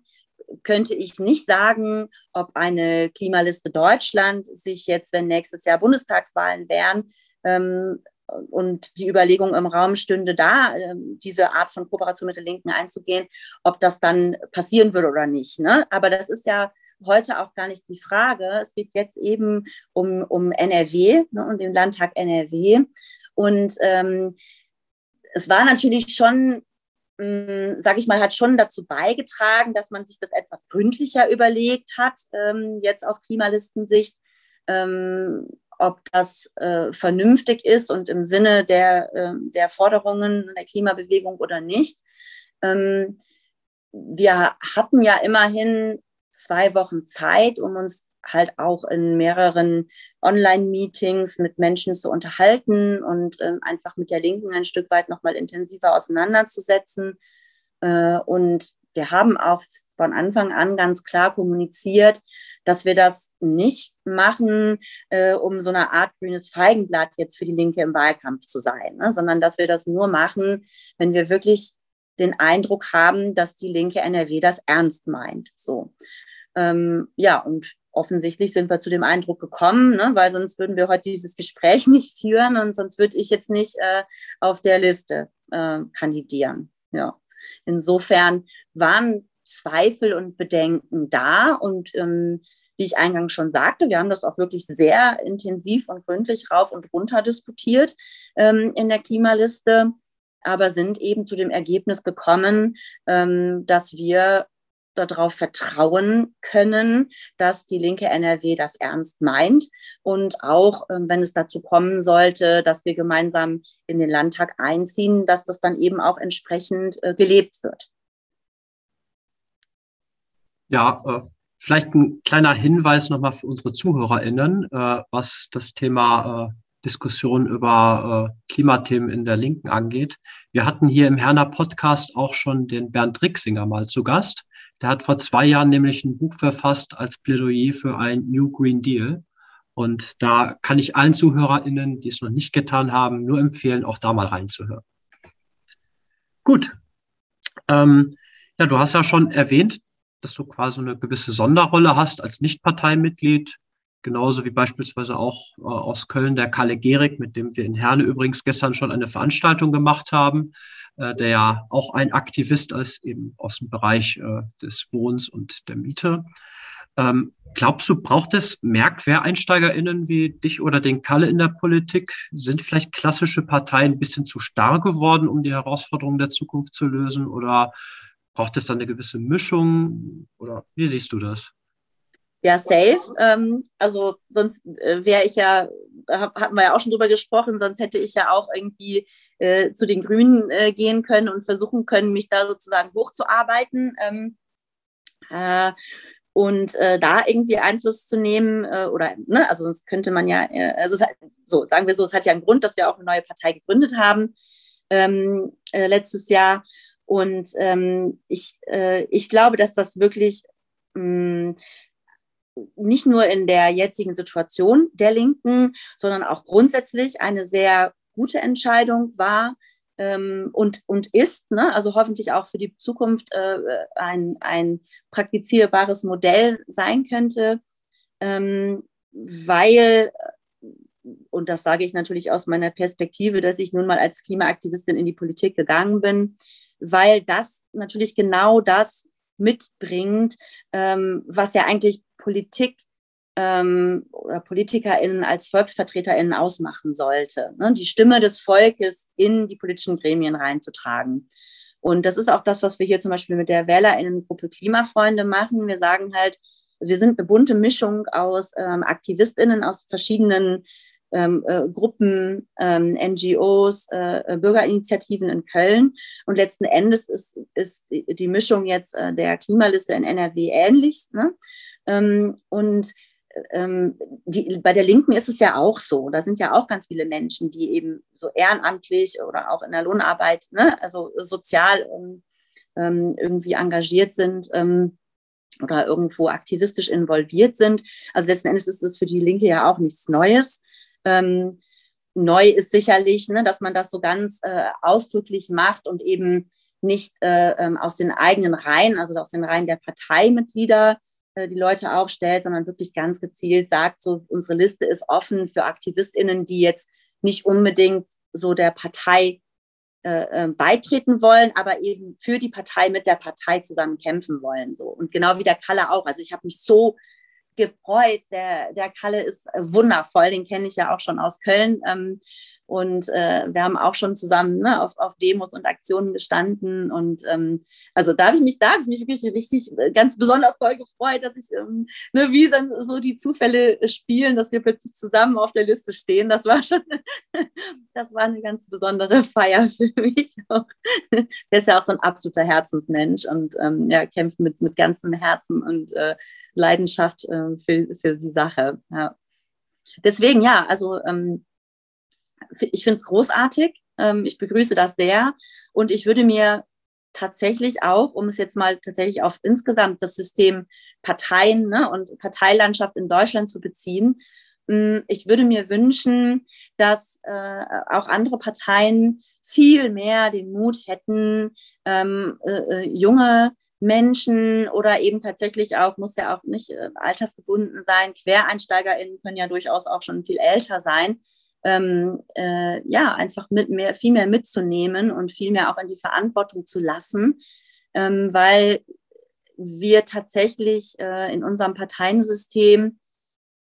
könnte ich nicht sagen, ob eine Klimaliste Deutschland sich jetzt, wenn nächstes Jahr Bundestagswahlen wären, ähm, und die Überlegung im Raum stünde, da äh, diese Art von Kooperation mit den Linken einzugehen, ob das dann passieren würde oder nicht. Ne? Aber das ist ja heute auch gar nicht die Frage. Es geht jetzt eben um, um NRW ne, und den Landtag NRW. Und ähm, es war natürlich schon, hm, sage ich mal, hat schon dazu beigetragen, dass man sich das etwas gründlicher überlegt hat, ähm, jetzt aus Klimalistensicht. Ähm, ob das äh, vernünftig ist und im Sinne der, äh, der Forderungen der Klimabewegung oder nicht. Ähm, wir hatten ja immerhin zwei Wochen Zeit, um uns halt auch in mehreren Online-Meetings mit Menschen zu unterhalten und äh, einfach mit der Linken ein Stück weit nochmal intensiver auseinanderzusetzen. Äh, und wir haben auch von Anfang an ganz klar kommuniziert, dass wir das nicht machen, äh, um so eine Art grünes Feigenblatt jetzt für die Linke im Wahlkampf zu sein, ne? sondern dass wir das nur machen, wenn wir wirklich den Eindruck haben, dass die linke NRW das ernst meint. So. Ähm, ja, und offensichtlich sind wir zu dem Eindruck gekommen, ne? weil sonst würden wir heute dieses Gespräch nicht führen und sonst würde ich jetzt nicht äh, auf der Liste äh, kandidieren. Ja. Insofern waren Zweifel und Bedenken da. Und ähm, wie ich eingangs schon sagte, wir haben das auch wirklich sehr intensiv und gründlich rauf und runter diskutiert ähm, in der Klimaliste, aber sind eben zu dem Ergebnis gekommen, ähm, dass wir darauf vertrauen können, dass die linke NRW das ernst meint und auch, ähm, wenn es dazu kommen sollte, dass wir gemeinsam in den Landtag einziehen, dass das dann eben auch entsprechend äh, gelebt wird. Ja, äh, vielleicht ein kleiner Hinweis nochmal für unsere ZuhörerInnen, äh, was das Thema äh, Diskussion über äh, Klimathemen in der Linken angeht. Wir hatten hier im Herner Podcast auch schon den Bernd Rixinger mal zu Gast. Der hat vor zwei Jahren nämlich ein Buch verfasst als Plädoyer für ein New Green Deal. Und da kann ich allen ZuhörerInnen, die es noch nicht getan haben, nur empfehlen, auch da mal reinzuhören. Gut. Ähm, ja, du hast ja schon erwähnt, dass du quasi eine gewisse Sonderrolle hast als Nichtparteimitglied genauso wie beispielsweise auch äh, aus Köln der Kalle Gehrig, mit dem wir in Herne übrigens gestern schon eine Veranstaltung gemacht haben, äh, der ja auch ein Aktivist ist, eben aus dem Bereich äh, des Wohns und der Miete. Ähm, glaubst du, braucht es mehr QuereinsteigerInnen wie dich oder den Kalle in der Politik? Sind vielleicht klassische Parteien ein bisschen zu starr geworden, um die Herausforderungen der Zukunft zu lösen? Oder braucht es da eine gewisse Mischung? Oder wie siehst du das? Ja, safe. Ähm, also sonst äh, wäre ich ja, da hatten wir ja auch schon drüber gesprochen, sonst hätte ich ja auch irgendwie äh, zu den Grünen äh, gehen können und versuchen können, mich da sozusagen hochzuarbeiten. Ähm, äh, und äh, da irgendwie Einfluss zu nehmen äh, oder ne, also sonst könnte man ja also hat, so sagen wir so es hat ja einen Grund dass wir auch eine neue Partei gegründet haben ähm, letztes Jahr und ähm, ich ich glaube dass das wirklich mm, nicht nur in der jetzigen Situation der Linken, sondern auch grundsätzlich eine sehr gute Entscheidung war ähm, und, und ist, ne? also hoffentlich auch für die Zukunft äh, ein, ein praktizierbares Modell sein könnte, ähm, weil, und das sage ich natürlich aus meiner Perspektive, dass ich nun mal als Klimaaktivistin in die Politik gegangen bin, weil das natürlich genau das mitbringt, ähm, was ja eigentlich Politik ähm, oder PolitikerInnen als VolksvertreterInnen ausmachen sollte. Ne? Die Stimme des Volkes in die politischen Gremien reinzutragen. Und das ist auch das, was wir hier zum Beispiel mit der WählerInnengruppe Klimafreunde machen. Wir sagen halt, also wir sind eine bunte Mischung aus ähm, AktivistInnen aus verschiedenen ähm, äh, Gruppen, ähm, NGOs, äh, Bürgerinitiativen in Köln. Und letzten Endes ist, ist die Mischung jetzt äh, der Klimaliste in NRW ähnlich. Ne? Ähm, und ähm, die, bei der Linken ist es ja auch so. Da sind ja auch ganz viele Menschen, die eben so ehrenamtlich oder auch in der Lohnarbeit, ne, also sozial ähm, irgendwie engagiert sind ähm, oder irgendwo aktivistisch involviert sind. Also letzten Endes ist das für die Linke ja auch nichts Neues. Ähm, neu ist sicherlich, ne, dass man das so ganz äh, ausdrücklich macht und eben nicht äh, ähm, aus den eigenen Reihen, also aus den Reihen der Parteimitglieder, äh, die Leute aufstellt, sondern wirklich ganz gezielt sagt, so unsere Liste ist offen für AktivistInnen, die jetzt nicht unbedingt so der Partei äh, äh, beitreten wollen, aber eben für die Partei mit der Partei zusammen kämpfen wollen. So. Und genau wie der Kalle auch. Also ich habe mich so gefreut. Der, der Kalle ist wundervoll, den kenne ich ja auch schon aus Köln. Ähm, und äh, wir haben auch schon zusammen ne, auf, auf Demos und Aktionen gestanden. Und ähm, also da habe ich mich, da habe ich mich wirklich richtig äh, ganz besonders toll gefreut, dass ich, ähm, ne, wie dann so die Zufälle spielen, dass wir plötzlich zusammen auf der Liste stehen. Das war schon, das war eine ganz besondere Feier für mich. Der ist ja auch so ein absoluter Herzensmensch und ähm, ja, kämpft mit, mit ganzem Herzen und äh, Leidenschaft äh, für, für die Sache. Ja. Deswegen, ja, also ähm, ich finde es großartig. Ähm, ich begrüße das sehr. Und ich würde mir tatsächlich auch, um es jetzt mal tatsächlich auf insgesamt das System Parteien ne, und Parteilandschaft in Deutschland zu beziehen, mm, ich würde mir wünschen, dass äh, auch andere Parteien viel mehr den Mut hätten, ähm, äh, äh junge Menschen oder eben tatsächlich auch, muss ja auch nicht äh, altersgebunden sein, QuereinsteigerInnen können ja durchaus auch schon viel älter sein, ähm, äh, ja, einfach mit mehr, viel mehr mitzunehmen und viel mehr auch in die Verantwortung zu lassen, ähm, weil wir tatsächlich äh, in unserem Parteiensystem,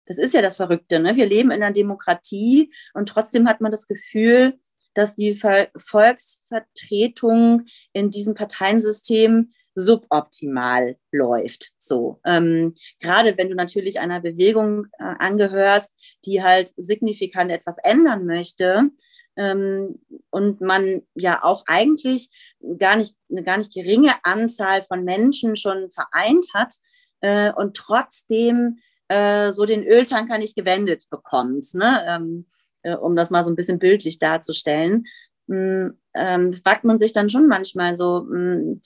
das ist ja das Verrückte, ne? wir leben in einer Demokratie und trotzdem hat man das Gefühl, dass die Volksvertretung in diesem Parteiensystem suboptimal läuft. So ähm, gerade wenn du natürlich einer Bewegung äh, angehörst, die halt signifikant etwas ändern möchte ähm, und man ja auch eigentlich gar nicht eine gar nicht geringe Anzahl von Menschen schon vereint hat, äh, und trotzdem äh, so den Öltanker nicht gewendet bekommt, ne? Ähm, äh, um das mal so ein bisschen bildlich darzustellen, mh, hm, ähm, fragt man sich dann schon manchmal so, mh, hm,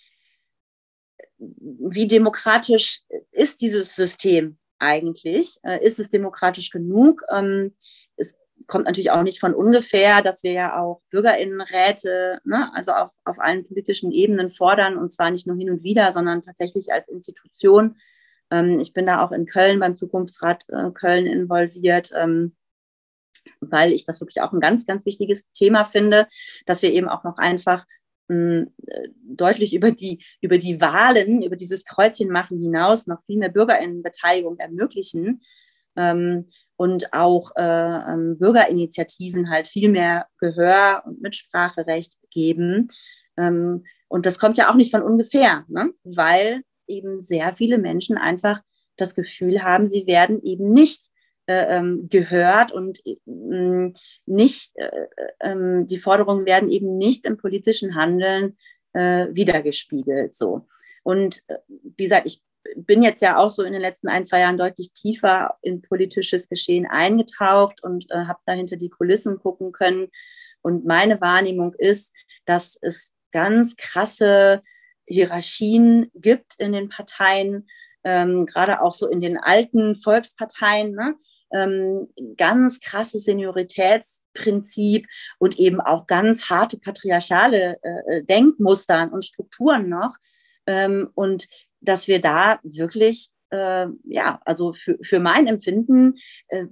wie demokratisch ist dieses System eigentlich? Äh, ist es demokratisch genug? Ähm, es kommt natürlich auch nicht von ungefähr, dass wir ja auch Bürgerinnenräte, ne, also auf, auf allen politischen Ebenen fordern und zwar nicht nur hin und wieder, sondern tatsächlich als Institution. Ähm, ich bin da auch in Köln beim Zukunftsrat äh, Köln involviert. Ähm, weil ich das wirklich auch ein ganz, ganz wichtiges Thema finde, dass wir eben auch noch einfach äh, deutlich über die, über die Wahlen, über dieses Kreuzchen machen hinaus noch viel mehr Bürgerinnenbeteiligung ermöglichen ähm, und auch äh, ähm, Bürgerinitiativen halt viel mehr Gehör und Mitspracherecht geben. Ähm, und das kommt ja auch nicht von ungefähr, ne? weil eben sehr viele Menschen einfach das Gefühl haben, sie werden eben nicht gehört und äh, nicht, äh, ähm, die Forderungen werden eben nicht im politischen Handeln äh, wiedergespiegelt. So. Und äh, wie gesagt, ich bin jetzt ja auch so in den letzten ein, zwei Jahren deutlich tiefer in politisches Geschehen eingetaucht und äh, habe dahinter die Kulissen gucken können. Und meine Wahrnehmung ist, dass es ganz krasse Hierarchien gibt in den Parteien, ähm, gerade auch so in den alten Volksparteien, ne? Ähm, ganz krasses Senioritätsprinzip und eben auch ganz harte patriarchale äh, äh, Denkmuster und Strukturen noch. Ähm, und dass wir da wirklich, äh, ja, also für, für mein Empfinden, äh,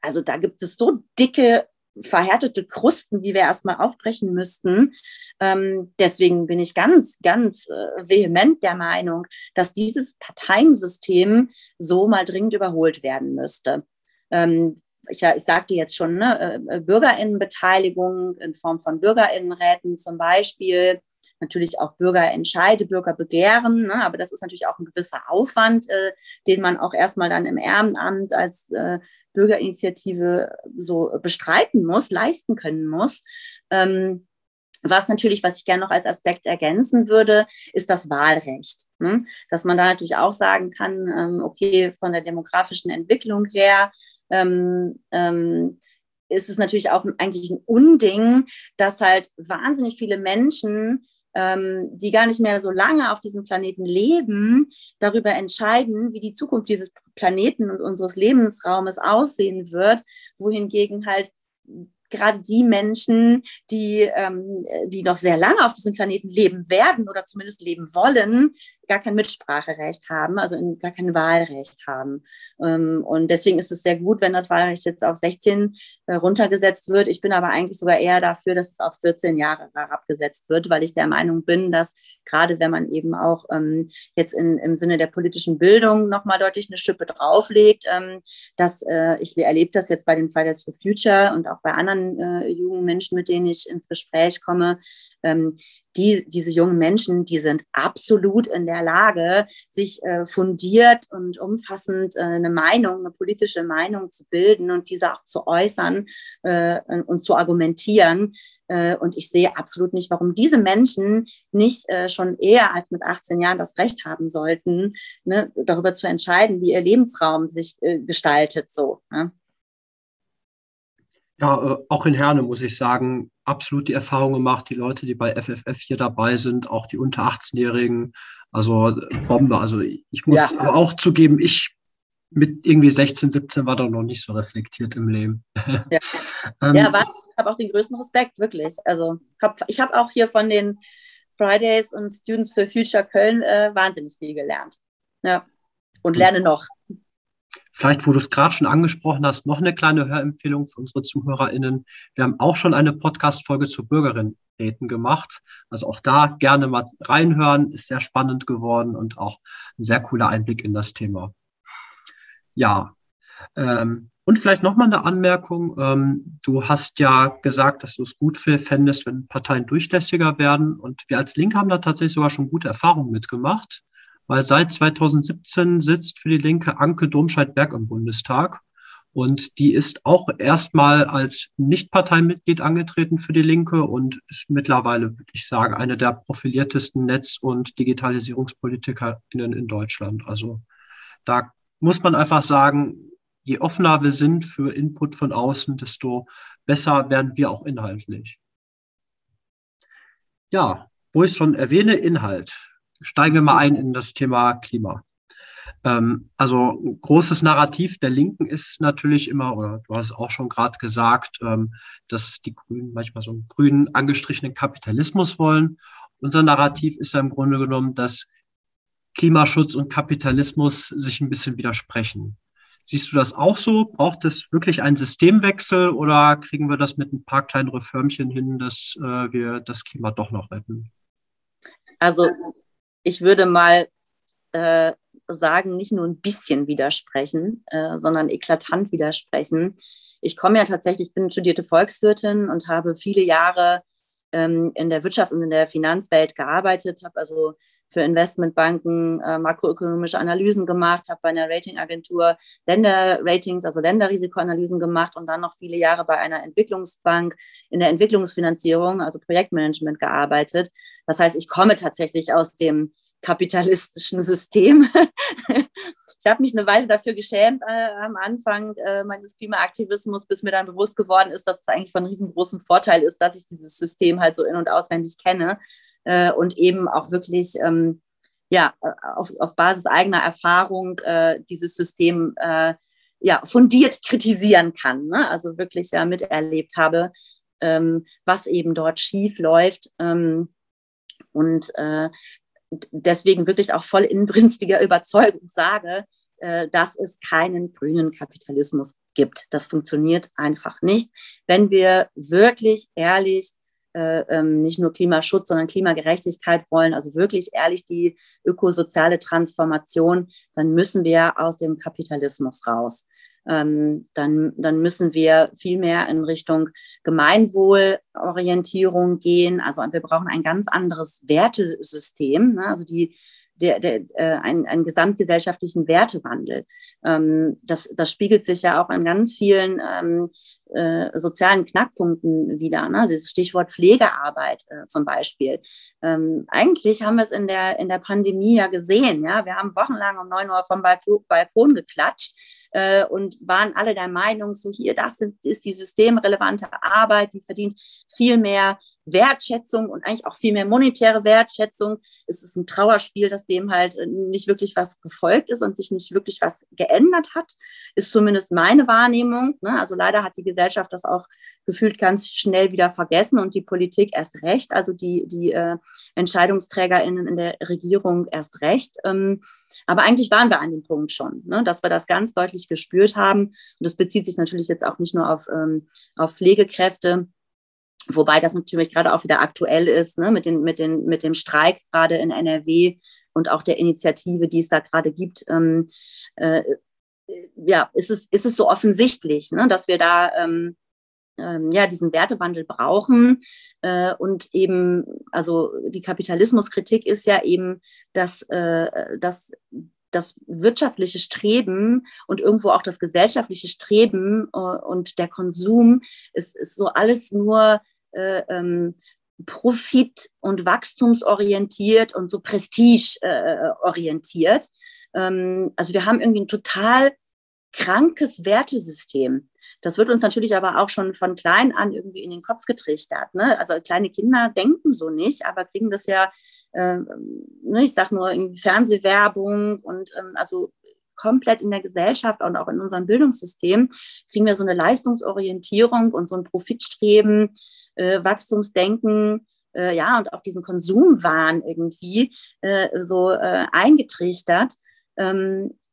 also da gibt es so dicke verhärtete Krusten, die wir erstmal aufbrechen müssten. Ähm, deswegen bin ich ganz, ganz äh, vehement der Meinung, dass dieses Parteiensystem so mal dringend überholt werden müsste. Ähm, ich, ich sagte jetzt schon, ne, äh, Bürgerinnenbeteiligung in Form von Bürgerinnenräten zum Beispiel, natürlich auch Bürgerentscheide, Bürgerbegehren, ne, aber das ist natürlich auch ein gewisser Aufwand, äh, den man auch erstmal dann im Ehrenamt als äh, Bürgerinitiative so bestreiten muss, leisten können muss. Ähm, was natürlich, was ich gerne noch als Aspekt ergänzen würde, ist das Wahlrecht. Ne? Dass man da natürlich auch sagen kann, ähm, okay, von der demografischen Entwicklung her ähm, ähm, ist es natürlich auch eigentlich ein Unding, dass halt wahnsinnig viele Menschen ähm, die gar nicht mehr so lange auf diesem Planeten leben, darüber entscheiden, wie die Zukunft dieses Planeten und unseres Lebensraumes aussehen wird, wohingegen halt gerade die Menschen, die, ähm, die noch sehr lange auf diesem Planeten leben werden oder zumindest leben wollen, gar kein Mitspracherecht haben, also gar kein Wahlrecht haben. Ähm, und deswegen ist es sehr gut, wenn das Wahlrecht jetzt auf 16 äh, runtergesetzt wird. Ich bin aber eigentlich sogar eher dafür, dass es auf 14 Jahre herabgesetzt wird, weil ich der Meinung bin, dass gerade wenn man eben auch ähm, jetzt in, im Sinne der politischen Bildung nochmal deutlich eine Schippe drauflegt, ähm, dass äh, ich erlebe das jetzt bei den Fridays for Future und auch bei anderen äh, jungen Menschen, mit denen ich ins Gespräch komme, ähm, die, diese jungen Menschen, die sind absolut in der Lage, sich äh, fundiert und umfassend äh, eine Meinung, eine politische Meinung zu bilden und diese auch zu äußern äh, und zu argumentieren. Äh, und ich sehe absolut nicht, warum diese Menschen nicht äh, schon eher als mit 18 Jahren das Recht haben sollten, ne, darüber zu entscheiden, wie ihr Lebensraum sich äh, gestaltet. So. Ne? Ja, äh, auch in Herne muss ich sagen, absolut die Erfahrung gemacht, die Leute, die bei FFF hier dabei sind, auch die unter 18-Jährigen, also Bombe. Also ich muss ja. aber auch zugeben, ich mit irgendwie 16, 17 war da noch nicht so reflektiert im Leben. Ja, ähm, ja ich habe auch den größten Respekt, wirklich. Also hab, ich habe auch hier von den Fridays und Students for Future Köln äh, wahnsinnig viel gelernt. Ja. Und lerne noch. Vielleicht, wo du es gerade schon angesprochen hast, noch eine kleine Hörempfehlung für unsere ZuhörerInnen. Wir haben auch schon eine Podcast-Folge zu Bürgerinnenräten gemacht. Also auch da gerne mal reinhören, ist sehr spannend geworden und auch ein sehr cooler Einblick in das Thema. Ja, ähm, und vielleicht nochmal eine Anmerkung. Ähm, du hast ja gesagt, dass du es gut fändest, wenn Parteien durchlässiger werden. Und wir als Link haben da tatsächlich sogar schon gute Erfahrungen mitgemacht weil seit 2017 sitzt für die Linke Anke Domscheit-Berg im Bundestag. Und die ist auch erstmal als Nichtparteimitglied angetreten für die Linke und ist mittlerweile, würde ich sagen, eine der profiliertesten Netz- und Digitalisierungspolitikerinnen in Deutschland. Also da muss man einfach sagen, je offener wir sind für Input von außen, desto besser werden wir auch inhaltlich. Ja, wo ich schon erwähne, Inhalt. Steigen wir mal ein in das Thema Klima. Ähm, also ein großes Narrativ der Linken ist natürlich immer, oder du hast auch schon gerade gesagt, ähm, dass die Grünen manchmal so einen grünen angestrichenen Kapitalismus wollen. Unser Narrativ ist ja im Grunde genommen, dass Klimaschutz und Kapitalismus sich ein bisschen widersprechen. Siehst du das auch so? Braucht es wirklich einen Systemwechsel oder kriegen wir das mit ein paar kleinen Reformchen hin, dass äh, wir das Klima doch noch retten? Also ich würde mal äh, sagen, nicht nur ein bisschen widersprechen, äh, sondern eklatant widersprechen. Ich komme ja tatsächlich, ich bin studierte Volkswirtin und habe viele Jahre ähm, in der Wirtschaft und in der Finanzwelt gearbeitet, habe also für Investmentbanken äh, makroökonomische Analysen gemacht, habe bei einer Ratingagentur Länderratings, also Länderrisikoanalysen gemacht und dann noch viele Jahre bei einer Entwicklungsbank in der Entwicklungsfinanzierung, also Projektmanagement gearbeitet. Das heißt, ich komme tatsächlich aus dem kapitalistischen System. ich habe mich eine Weile dafür geschämt äh, am Anfang äh, meines Klimaaktivismus, bis mir dann bewusst geworden ist, dass es eigentlich von riesengroßem Vorteil ist, dass ich dieses System halt so in- und auswendig kenne äh, und eben auch wirklich ähm, ja, auf, auf Basis eigener Erfahrung äh, dieses System äh, ja, fundiert kritisieren kann. Ne? Also wirklich ja miterlebt habe, ähm, was eben dort schief läuft. Ähm, und äh, deswegen wirklich auch voll inbrünstiger Überzeugung sage, äh, dass es keinen grünen Kapitalismus gibt. Das funktioniert einfach nicht. Wenn wir wirklich ehrlich äh, nicht nur Klimaschutz, sondern Klimagerechtigkeit wollen, also wirklich ehrlich die ökosoziale Transformation, dann müssen wir aus dem Kapitalismus raus ähm, dann, dann müssen wir viel mehr in Richtung Gemeinwohlorientierung gehen. Also wir brauchen ein ganz anderes Wertesystem. Ne? Also die, der, der, äh, ein, einen gesamtgesellschaftlichen Wertewandel. Ähm, das, das spiegelt sich ja auch an ganz vielen ähm, äh, sozialen Knackpunkten wieder. Ne? Also das Stichwort Pflegearbeit äh, zum Beispiel. Ähm, eigentlich haben wir es in der, in der Pandemie ja gesehen. Ja? Wir haben wochenlang um 9 Uhr vom Balkon, Balkon geklatscht äh, und waren alle der Meinung, so hier, das sind, ist die systemrelevante Arbeit, die verdient viel mehr Wertschätzung und eigentlich auch viel mehr monetäre Wertschätzung. Es ist ein Trauerspiel, dass dem halt äh, nicht wirklich was gefolgt ist und sich nicht wirklich was geändert hat, ist zumindest meine Wahrnehmung. Ne? Also leider hat die Gesellschaft das auch gefühlt ganz schnell wieder vergessen und die Politik erst recht, also die, die äh, EntscheidungsträgerInnen in der Regierung erst recht. Ähm, aber eigentlich waren wir an dem Punkt schon, ne, dass wir das ganz deutlich gespürt haben. Und das bezieht sich natürlich jetzt auch nicht nur auf, ähm, auf Pflegekräfte, Wobei das natürlich gerade auch wieder aktuell ist, ne, mit, den, mit, den, mit dem Streik gerade in NRW und auch der Initiative, die es da gerade gibt. Ähm, äh, ja, ist es, ist es so offensichtlich, ne, dass wir da ähm, ähm, ja, diesen Wertewandel brauchen. Äh, und eben, also die Kapitalismuskritik ist ja eben, dass, äh, dass das wirtschaftliche Streben und irgendwo auch das gesellschaftliche Streben äh, und der Konsum ist, ist so alles nur äh, ähm, profit- und wachstumsorientiert und so prestigeorientiert. Äh, ähm, also wir haben irgendwie ein total krankes Wertesystem. Das wird uns natürlich aber auch schon von klein an irgendwie in den Kopf getrichtert. Ne? Also kleine Kinder denken so nicht, aber kriegen das ja, ne, ich sag nur in Fernsehwerbung und ähm, also komplett in der Gesellschaft und auch in unserem Bildungssystem kriegen wir so eine Leistungsorientierung und so ein Profitstreben äh, Wachstumsdenken, äh, ja, und auch diesen Konsumwahn irgendwie äh, so äh, eingetrichtert. Ähm, äh,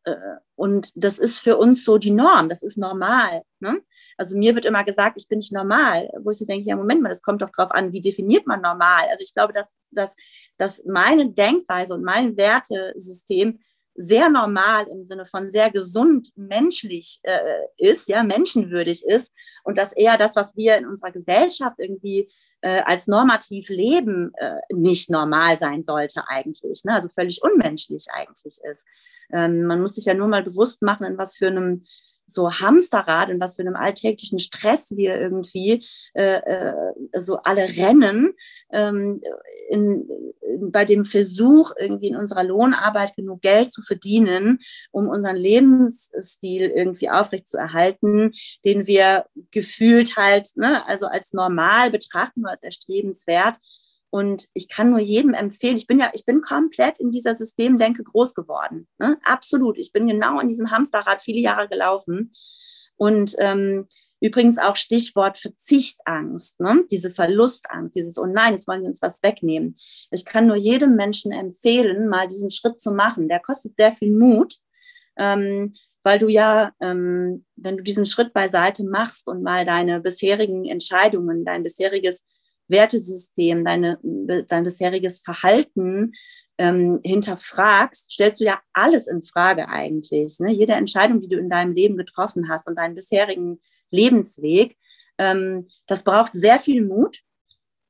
und das ist für uns so die Norm, das ist normal. Ne? Also mir wird immer gesagt, ich bin nicht normal, wo ich so denke, ja, Moment mal, das kommt doch drauf an, wie definiert man normal? Also ich glaube, dass, dass, dass meine Denkweise und mein Wertesystem sehr normal im Sinne von sehr gesund menschlich äh, ist, ja, menschenwürdig ist und dass eher das, was wir in unserer Gesellschaft irgendwie äh, als normativ leben, äh, nicht normal sein sollte eigentlich, ne? also völlig unmenschlich eigentlich ist. Ähm, man muss sich ja nur mal bewusst machen, in was für einem so Hamsterrad, in was für einem alltäglichen Stress wir irgendwie äh, äh, so alle rennen, ähm, in, in, bei dem Versuch, irgendwie in unserer Lohnarbeit genug Geld zu verdienen, um unseren Lebensstil irgendwie aufrechtzuerhalten, den wir gefühlt halt, ne, also als normal betrachten, als erstrebenswert. Und ich kann nur jedem empfehlen, ich bin ja, ich bin komplett in dieser Systemdenke groß geworden. Ne? Absolut. Ich bin genau in diesem Hamsterrad viele Jahre gelaufen. Und ähm, übrigens auch Stichwort Verzichtangst, ne? diese Verlustangst, dieses, oh nein, jetzt wollen wir uns was wegnehmen. Ich kann nur jedem Menschen empfehlen, mal diesen Schritt zu machen. Der kostet sehr viel Mut. Ähm, weil du ja, ähm, wenn du diesen Schritt beiseite machst und mal deine bisherigen Entscheidungen, dein bisheriges Wertesystem, deine, dein bisheriges Verhalten ähm, hinterfragst, stellst du ja alles in Frage eigentlich. Ne? Jede Entscheidung, die du in deinem Leben getroffen hast und deinen bisherigen Lebensweg, ähm, das braucht sehr viel Mut,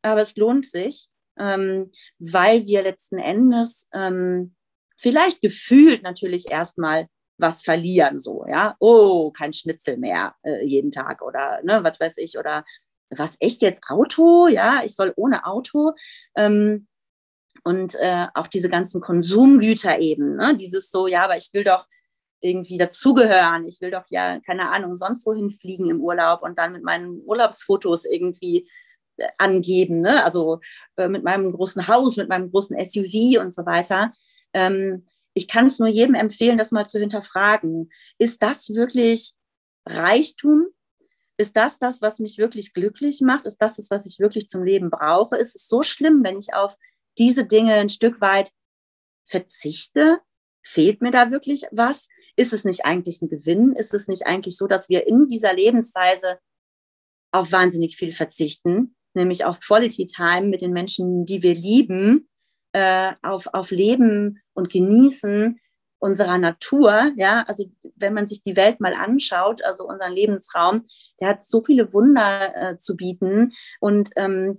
aber es lohnt sich, ähm, weil wir letzten Endes ähm, vielleicht gefühlt natürlich erstmal was verlieren, so, ja, oh, kein Schnitzel mehr äh, jeden Tag oder, ne, was weiß ich, oder was echt jetzt Auto? Ja, ich soll ohne Auto. Ähm, und äh, auch diese ganzen Konsumgüter eben, ne? dieses so, ja, aber ich will doch irgendwie dazugehören. Ich will doch ja, keine Ahnung, sonst wohin fliegen im Urlaub und dann mit meinen Urlaubsfotos irgendwie äh, angeben, ne? also äh, mit meinem großen Haus, mit meinem großen SUV und so weiter. Ähm, ich kann es nur jedem empfehlen, das mal zu hinterfragen. Ist das wirklich Reichtum? Ist das das, was mich wirklich glücklich macht? Ist das das, was ich wirklich zum Leben brauche? Ist es so schlimm, wenn ich auf diese Dinge ein Stück weit verzichte? Fehlt mir da wirklich was? Ist es nicht eigentlich ein Gewinn? Ist es nicht eigentlich so, dass wir in dieser Lebensweise auf wahnsinnig viel verzichten, nämlich auf Quality Time mit den Menschen, die wir lieben, äh, auf, auf Leben und Genießen, unserer Natur, ja, also wenn man sich die Welt mal anschaut, also unseren Lebensraum, der hat so viele Wunder äh, zu bieten und ähm,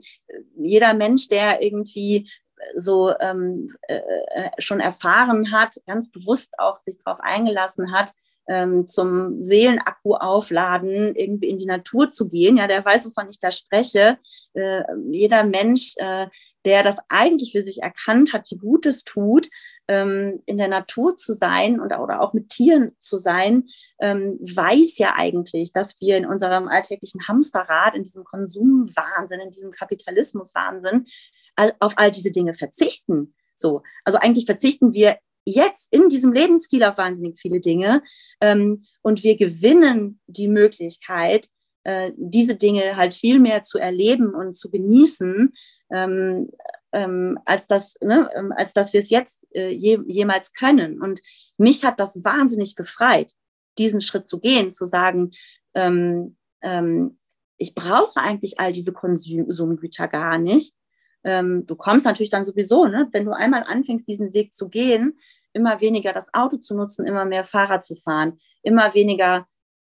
jeder Mensch, der irgendwie so ähm, äh, äh schon erfahren hat, ganz bewusst auch sich darauf eingelassen hat, ähm, zum Seelenakku aufladen, irgendwie in die Natur zu gehen. Ja, der weiß, wovon ich da spreche. Äh, jeder Mensch, äh, der das eigentlich für sich erkannt hat, wie gut es tut, ähm, in der Natur zu sein und, oder auch mit Tieren zu sein, ähm, weiß ja eigentlich, dass wir in unserem alltäglichen Hamsterrad, in diesem Konsumwahnsinn, in diesem Kapitalismuswahnsinn all, auf all diese Dinge verzichten. So, also eigentlich verzichten wir jetzt in diesem Lebensstil auf wahnsinnig viele Dinge ähm, und wir gewinnen die Möglichkeit, äh, diese Dinge halt viel mehr zu erleben und zu genießen, ähm, ähm, als, das, ne, ähm, als dass wir es jetzt äh, je, jemals können. Und mich hat das wahnsinnig befreit, diesen Schritt zu gehen, zu sagen, ähm, ähm, ich brauche eigentlich all diese Konsumgüter gar nicht. Ähm, du kommst natürlich dann sowieso, ne, wenn du einmal anfängst, diesen Weg zu gehen, immer weniger das Auto zu nutzen, immer mehr Fahrrad zu fahren, immer weniger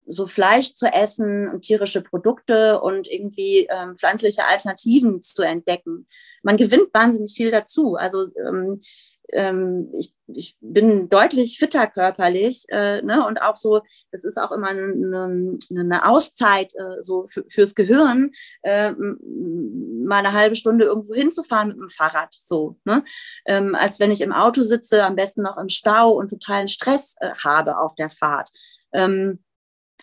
so Fleisch zu essen und tierische Produkte und irgendwie ähm, pflanzliche Alternativen zu entdecken. Man gewinnt wahnsinnig viel dazu. Also ähm, ähm, ich, ich bin deutlich fitter körperlich äh, ne? und auch so, es ist auch immer eine, eine Auszeit äh, so für, fürs Gehirn, äh, mal eine halbe Stunde irgendwo hinzufahren mit dem Fahrrad, so, ne? ähm, als wenn ich im Auto sitze, am besten noch im Stau und totalen Stress äh, habe auf der Fahrt. Ähm,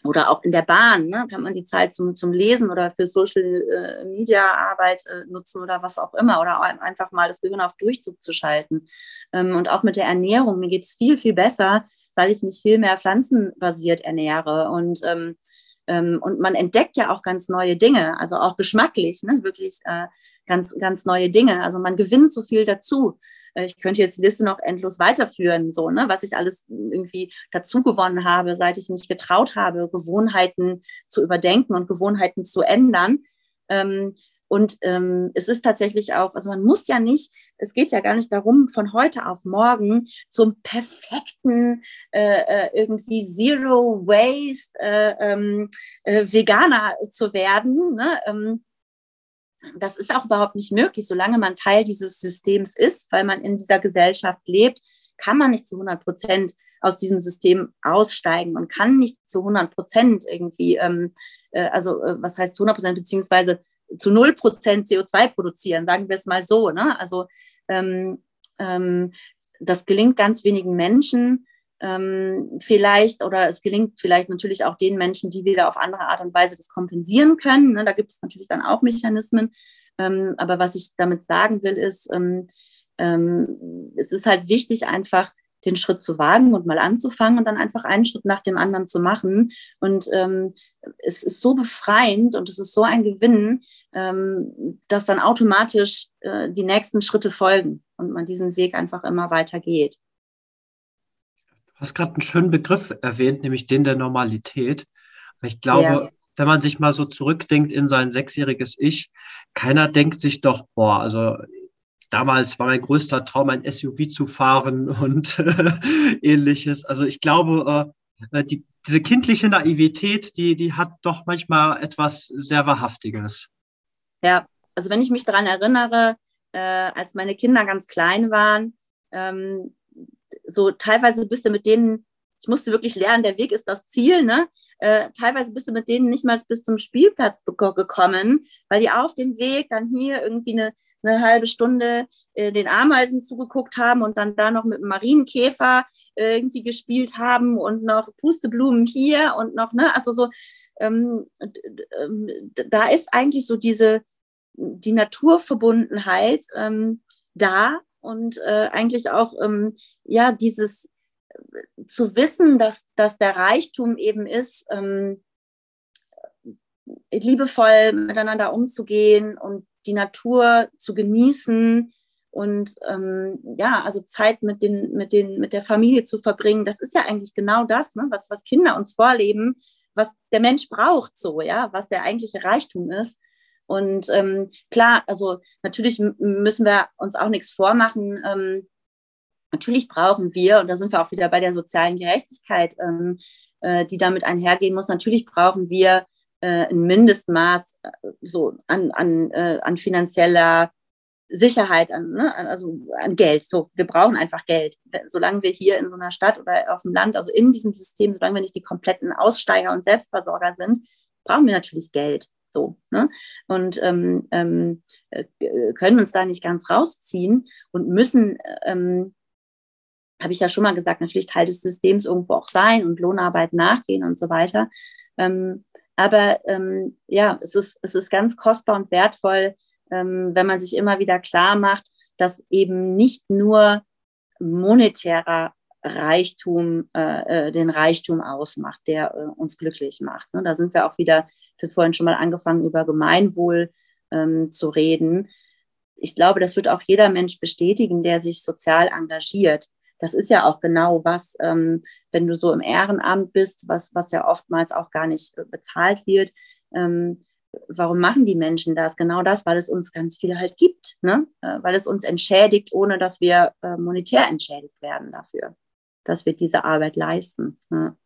oder auch in der Bahn, ne, kann man die Zeit zum, zum Lesen oder für Social äh, Media Arbeit äh, nutzen oder was auch immer. Oder einfach mal das Gehirn auf Durchzug zu schalten. Ähm, und auch mit der Ernährung, mir geht es viel, viel besser, seit ich mich viel mehr pflanzenbasiert ernähre. Und ähm, ähm, und man entdeckt ja auch ganz neue Dinge, also auch geschmacklich, ne, wirklich äh, ganz, ganz neue Dinge. Also man gewinnt so viel dazu. Äh, ich könnte jetzt die Liste noch endlos weiterführen, so, ne, was ich alles irgendwie dazu gewonnen habe, seit ich mich getraut habe, Gewohnheiten zu überdenken und Gewohnheiten zu ändern. Ähm, und ähm, es ist tatsächlich auch, also man muss ja nicht, es geht ja gar nicht darum, von heute auf morgen zum perfekten äh, äh irgendwie Zero Waste äh, ähm, äh, Veganer zu werden. Ne? Ähm, das ist auch überhaupt nicht möglich, solange man Teil dieses Systems ist, weil man in dieser Gesellschaft lebt, kann man nicht zu 100 Prozent aus diesem System aussteigen und kann nicht zu 100 Prozent irgendwie, ähm, äh, also äh, was heißt zu 100 Prozent, beziehungsweise zu 0 Prozent CO2 produzieren, sagen wir es mal so. Ne? Also ähm, ähm, das gelingt ganz wenigen Menschen ähm, vielleicht oder es gelingt vielleicht natürlich auch den Menschen, die wieder auf andere Art und Weise das kompensieren können. Ne? Da gibt es natürlich dann auch Mechanismen. Ähm, aber was ich damit sagen will, ist, ähm, ähm, es ist halt wichtig, einfach den Schritt zu wagen und mal anzufangen und dann einfach einen Schritt nach dem anderen zu machen. Und ähm, es ist so befreiend und es ist so ein Gewinn, ähm, dass dann automatisch äh, die nächsten Schritte folgen und man diesen Weg einfach immer weiter geht. Du hast gerade einen schönen Begriff erwähnt, nämlich den der Normalität. Ich glaube, ja. wenn man sich mal so zurückdenkt in sein sechsjähriges Ich, keiner denkt sich doch, boah, also damals war mein größter Traum, ein SUV zu fahren und ähnliches. Also ich glaube, äh, die, diese kindliche Naivität, die, die hat doch manchmal etwas sehr Wahrhaftiges. Ja, also wenn ich mich daran erinnere, äh, als meine Kinder ganz klein waren, ähm, so teilweise bist du mit denen, ich musste wirklich lernen, der Weg ist das Ziel, ne? Äh, teilweise bist du mit denen nicht mal bis zum Spielplatz gekommen, weil die auf dem Weg dann hier irgendwie eine, eine halbe Stunde äh, den Ameisen zugeguckt haben und dann da noch mit dem Marienkäfer äh, irgendwie gespielt haben und noch Pusteblumen hier und noch, ne, also so, ähm, ähm, da ist eigentlich so diese, die Naturverbundenheit ähm, da und äh, eigentlich auch, ähm, ja, dieses äh, zu wissen, dass, dass der Reichtum eben ist, ähm, liebevoll miteinander umzugehen und die Natur zu genießen und ähm, ja, also Zeit mit, den, mit, den, mit der Familie zu verbringen, das ist ja eigentlich genau das, ne, was, was Kinder uns vorleben, was der Mensch braucht, so, ja, was der eigentliche Reichtum ist. Und ähm, klar, also natürlich müssen wir uns auch nichts vormachen. Ähm, natürlich brauchen wir, und da sind wir auch wieder bei der sozialen Gerechtigkeit, ähm, äh, die damit einhergehen muss, natürlich brauchen wir äh, ein Mindestmaß äh, so an, an, äh, an finanzieller Sicherheit, an, ne, also an Geld. So, wir brauchen einfach Geld. Solange wir hier in so einer Stadt oder auf dem Land, also in diesem System, solange wir nicht die kompletten Aussteiger und Selbstversorger sind, brauchen wir natürlich Geld. So, ne? Und ähm, ähm, äh, können uns da nicht ganz rausziehen und müssen, ähm, habe ich ja schon mal gesagt, natürlich Teil des Systems irgendwo auch sein und Lohnarbeit nachgehen und so weiter. Ähm, aber ähm, ja, es ist, es ist ganz kostbar und wertvoll, ähm, wenn man sich immer wieder klar macht, dass eben nicht nur monetärer Reichtum äh, äh, den Reichtum ausmacht, der äh, uns glücklich macht. Ne? Da sind wir auch wieder, ich habe vorhin schon mal angefangen, über Gemeinwohl ähm, zu reden. Ich glaube, das wird auch jeder Mensch bestätigen, der sich sozial engagiert das ist ja auch genau was, ähm, wenn du so im Ehrenamt bist, was, was ja oftmals auch gar nicht äh, bezahlt wird. Ähm, warum machen die Menschen das? Genau das, weil es uns ganz viel halt gibt, ne? Äh, weil es uns entschädigt, ohne dass wir äh, monetär entschädigt werden dafür, dass wir diese Arbeit leisten. Ne?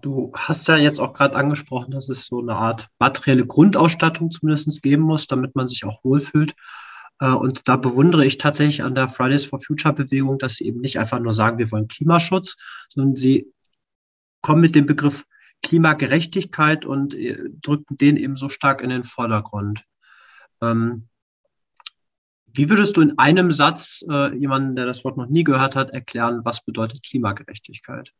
Du hast ja jetzt auch gerade angesprochen, dass es so eine Art materielle Grundausstattung zumindest geben muss, damit man sich auch wohlfühlt. Äh, und da bewundere ich tatsächlich an der Fridays for Future Bewegung, dass sie eben nicht einfach nur sagen, wir wollen Klimaschutz, sondern sie kommen mit dem Begriff Klimagerechtigkeit und äh, drücken den eben so stark in den Vordergrund. Ähm, wie würdest du in einem Satz äh, jemanden, der das Wort noch nie gehört hat, erklären, was bedeutet Klimagerechtigkeit?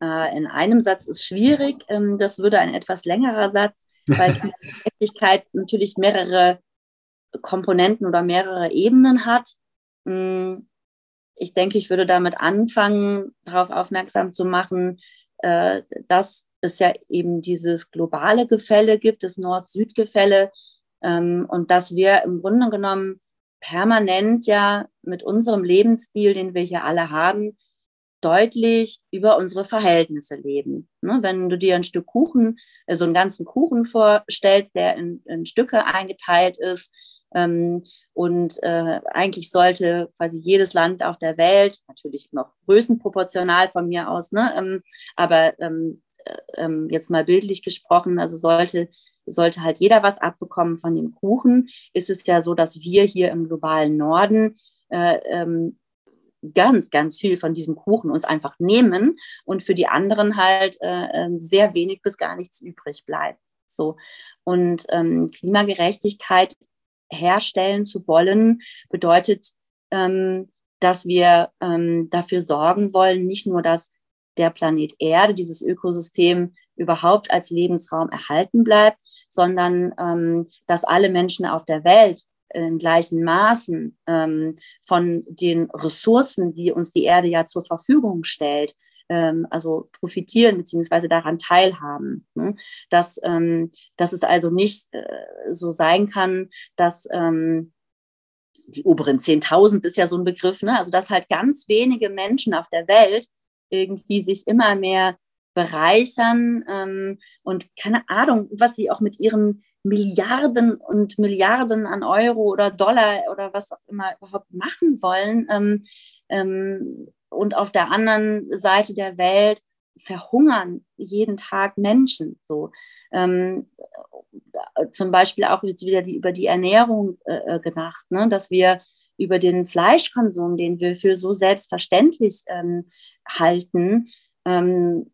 in einem Satz ist schwierig. Ähm, das würde ein etwas längerer Satz, weil Klimagerechtigkeit natürlich mehrere Komponenten oder mehrere Ebenen hat. Mm, ich denke, ich würde damit anfangen, darauf aufmerksam zu machen, äh, dass es ja eben dieses globale Gefälle gibt, das Nord-Süd-Gefälle, und dass wir im Grunde genommen permanent ja mit unserem Lebensstil, den wir hier alle haben, deutlich über unsere Verhältnisse leben. Ne, wenn du dir ein Stück Kuchen, äh, so einen ganzen Kuchen vorstellst, der in, in Stücke eingeteilt ist, ähm, und äh, eigentlich sollte quasi jedes Land auf der Welt, natürlich noch größenproportional von mir aus, ne, ähm, aber ähm, äh, ähm, jetzt mal bildlich gesprochen, also sollte sollte halt jeder was abbekommen von dem Kuchen, ist es ja so, dass wir hier im globalen Norden äh, ähm, ganz, ganz viel von diesem Kuchen uns einfach nehmen und für die anderen halt äh, ähm, sehr wenig bis gar nichts übrig bleibt. So. Und ähm, Klimagerechtigkeit herstellen zu wollen, bedeutet, ähm, dass wir ähm, dafür sorgen wollen, nicht nur, dass der Planet Erde, dieses Ökosystem überhaupt als Lebensraum erhalten bleibt, sondern ähm, dass alle Menschen auf der Welt in gleichen Maßen ähm, von den Ressourcen, die uns die Erde ja zur Verfügung stellt, ähm, also profitieren beziehungsweise daran teilhaben. Ne? Dass, ähm, dass es also nicht äh, so sein kann, dass ähm, die oberen 10.000 ist ja so ein Begriff, ne? also dass halt ganz wenige Menschen auf der Welt irgendwie sich immer mehr bereichern ähm, und keine Ahnung, was sie auch mit ihren Milliarden und Milliarden an Euro oder Dollar oder was auch immer überhaupt machen wollen. Ähm, ähm, und auf der anderen Seite der Welt verhungern jeden Tag Menschen. So ähm, zum Beispiel auch jetzt wieder die, über die Ernährung äh, äh, gedacht, ne? dass wir über den Fleischkonsum, den wir für so selbstverständlich ähm, halten, ähm,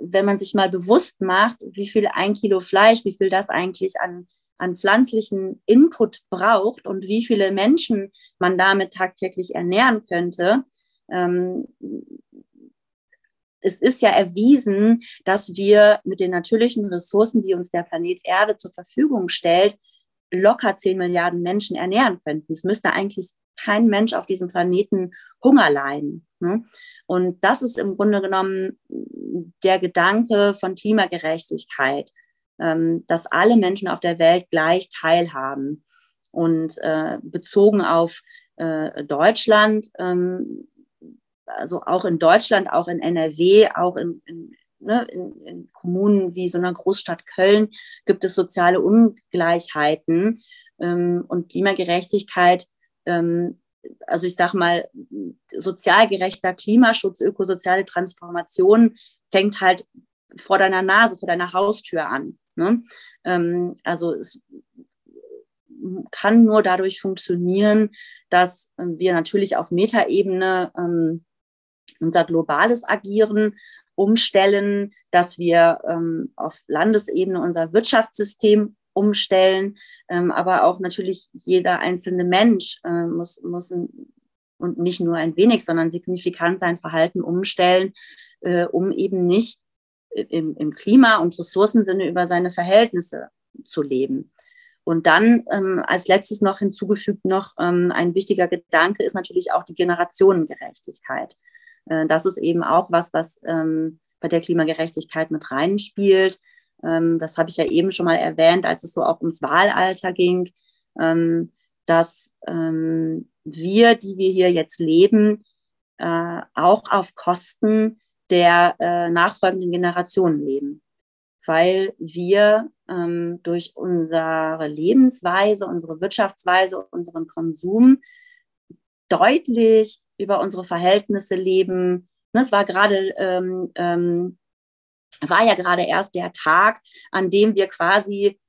wenn man sich mal bewusst macht, wie viel ein Kilo Fleisch, wie viel das eigentlich an, an pflanzlichen Input braucht und wie viele Menschen man damit tagtäglich ernähren könnte, ähm, es ist ja erwiesen, dass wir mit den natürlichen Ressourcen, die uns der Planet Erde zur Verfügung stellt, locker 10 Milliarden Menschen ernähren könnten. Es müsste eigentlich kein Mensch auf diesem Planeten Hunger leiden. Ne? Und das ist im Grunde genommen der Gedanke von Klimagerechtigkeit, ähm, dass alle Menschen auf der Welt gleich teilhaben. Und äh, bezogen auf äh, Deutschland, ähm, also auch in Deutschland, auch in NRW, auch in, in, ne, in, in Kommunen wie so einer Großstadt Köln gibt es soziale Ungleichheiten. Ähm, und Klimagerechtigkeit also ich sage mal, sozial gerechter Klimaschutz, ökosoziale Transformation fängt halt vor deiner Nase, vor deiner Haustür an. Ne? Ähm, also es kann nur dadurch funktionieren, dass wir natürlich auf Metaebene ähm, unser globales Agieren umstellen, dass wir ähm, auf Landesebene unser Wirtschaftssystem umstellen. Ähm, aber auch natürlich jeder einzelne Mensch äh, muss, muss ein, und nicht nur ein wenig, sondern signifikant sein Verhalten umstellen, äh, um eben nicht im, im Klima- und Ressourcensinne über seine Verhältnisse zu leben. Und dann ähm, als letztes noch hinzugefügt noch ähm, ein wichtiger Gedanke ist natürlich auch die Generationengerechtigkeit. Äh, das ist eben auch was, was ähm, bei der Klimagerechtigkeit mit reinspielt. Ähm, das habe ich ja eben schon mal erwähnt, als es so auch ums Wahlalter ging, ähm, dass ähm, wir, die wir hier jetzt leben, äh, auch auf Kosten der äh, nachfolgenden Generationen leben, weil wir durch unsere Lebensweise, unsere Wirtschaftsweise, unseren Konsum deutlich über unsere Verhältnisse leben. Es war gerade war ja gerade erst der Tag, an dem wir quasi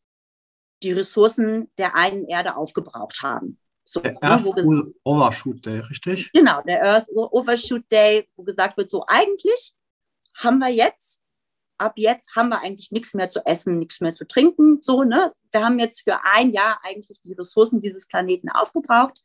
die Ressourcen der einen Erde aufgebraucht haben. So, der Earth ne, Overshoot Day, richtig? Genau, der Earth Overshoot Day, wo gesagt wird, so eigentlich haben wir jetzt, ab jetzt haben wir eigentlich nichts mehr zu essen, nichts mehr zu trinken. So, ne? Wir haben jetzt für ein Jahr eigentlich die Ressourcen dieses Planeten aufgebraucht.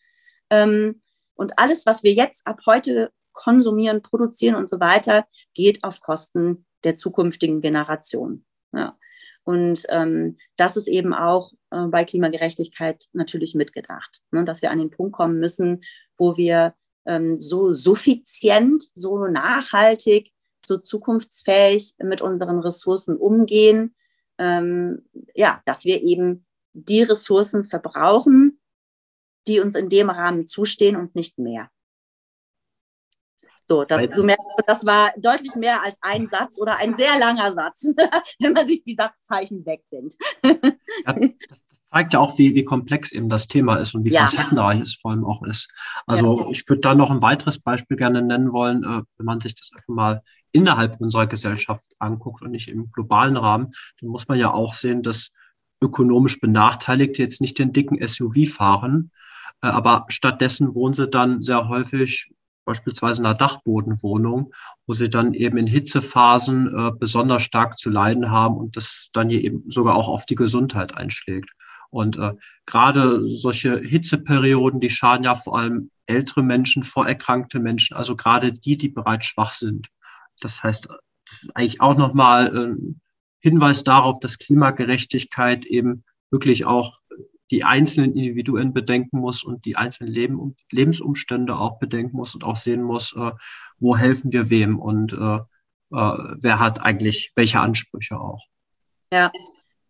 Ähm, und alles, was wir jetzt ab heute konsumieren, produzieren und so weiter, geht auf Kosten der zukünftigen Generation. Ja. Und ähm, das ist eben auch äh, bei Klimagerechtigkeit natürlich mitgedacht, ne, dass wir an den Punkt kommen müssen, wo wir ähm, so suffizient, so nachhaltig, so zukunftsfähig mit unseren Ressourcen umgehen, ähm, ja, dass wir eben die Ressourcen verbrauchen, die uns in dem Rahmen zustehen und nicht mehr. So, das, du merkst, das war deutlich mehr als ein Satz oder ein sehr langer Satz, wenn man sich die Satzzeichen wegdenkt. Ja, das zeigt ja auch, wie, wie komplex eben das Thema ist und wie ja. facettenreich es vor allem auch ist. Also ja. ich würde da noch ein weiteres Beispiel gerne nennen wollen, äh, wenn man sich das einfach mal innerhalb unserer Gesellschaft anguckt und nicht im globalen Rahmen, dann muss man ja auch sehen, dass ökonomisch Benachteiligte jetzt nicht den dicken SUV fahren, Äh, aber stattdessen wohnen sie dann sehr häufig beispielsweise in einer Dachbodenwohnung, wo sie dann eben in Hitzephasen äh, besonders stark zu leiden haben und das dann hier eben sogar auch auf die Gesundheit einschlägt. Und äh, gerade solche Hitzeperioden, die schaden ja vor allem ältere Menschen, vorerkrankte Menschen, also gerade die, die bereits schwach sind. Das heißt, das ist eigentlich auch nochmal ein Hinweis darauf, dass Klimagerechtigkeit eben wirklich auch die einzelnen Individuen bedenken muss und die einzelnen Leben, Lebensumstände auch bedenken muss und auch sehen muss, äh, wo helfen wir wem und äh, äh, wer hat eigentlich welche Ansprüche auch. Ja.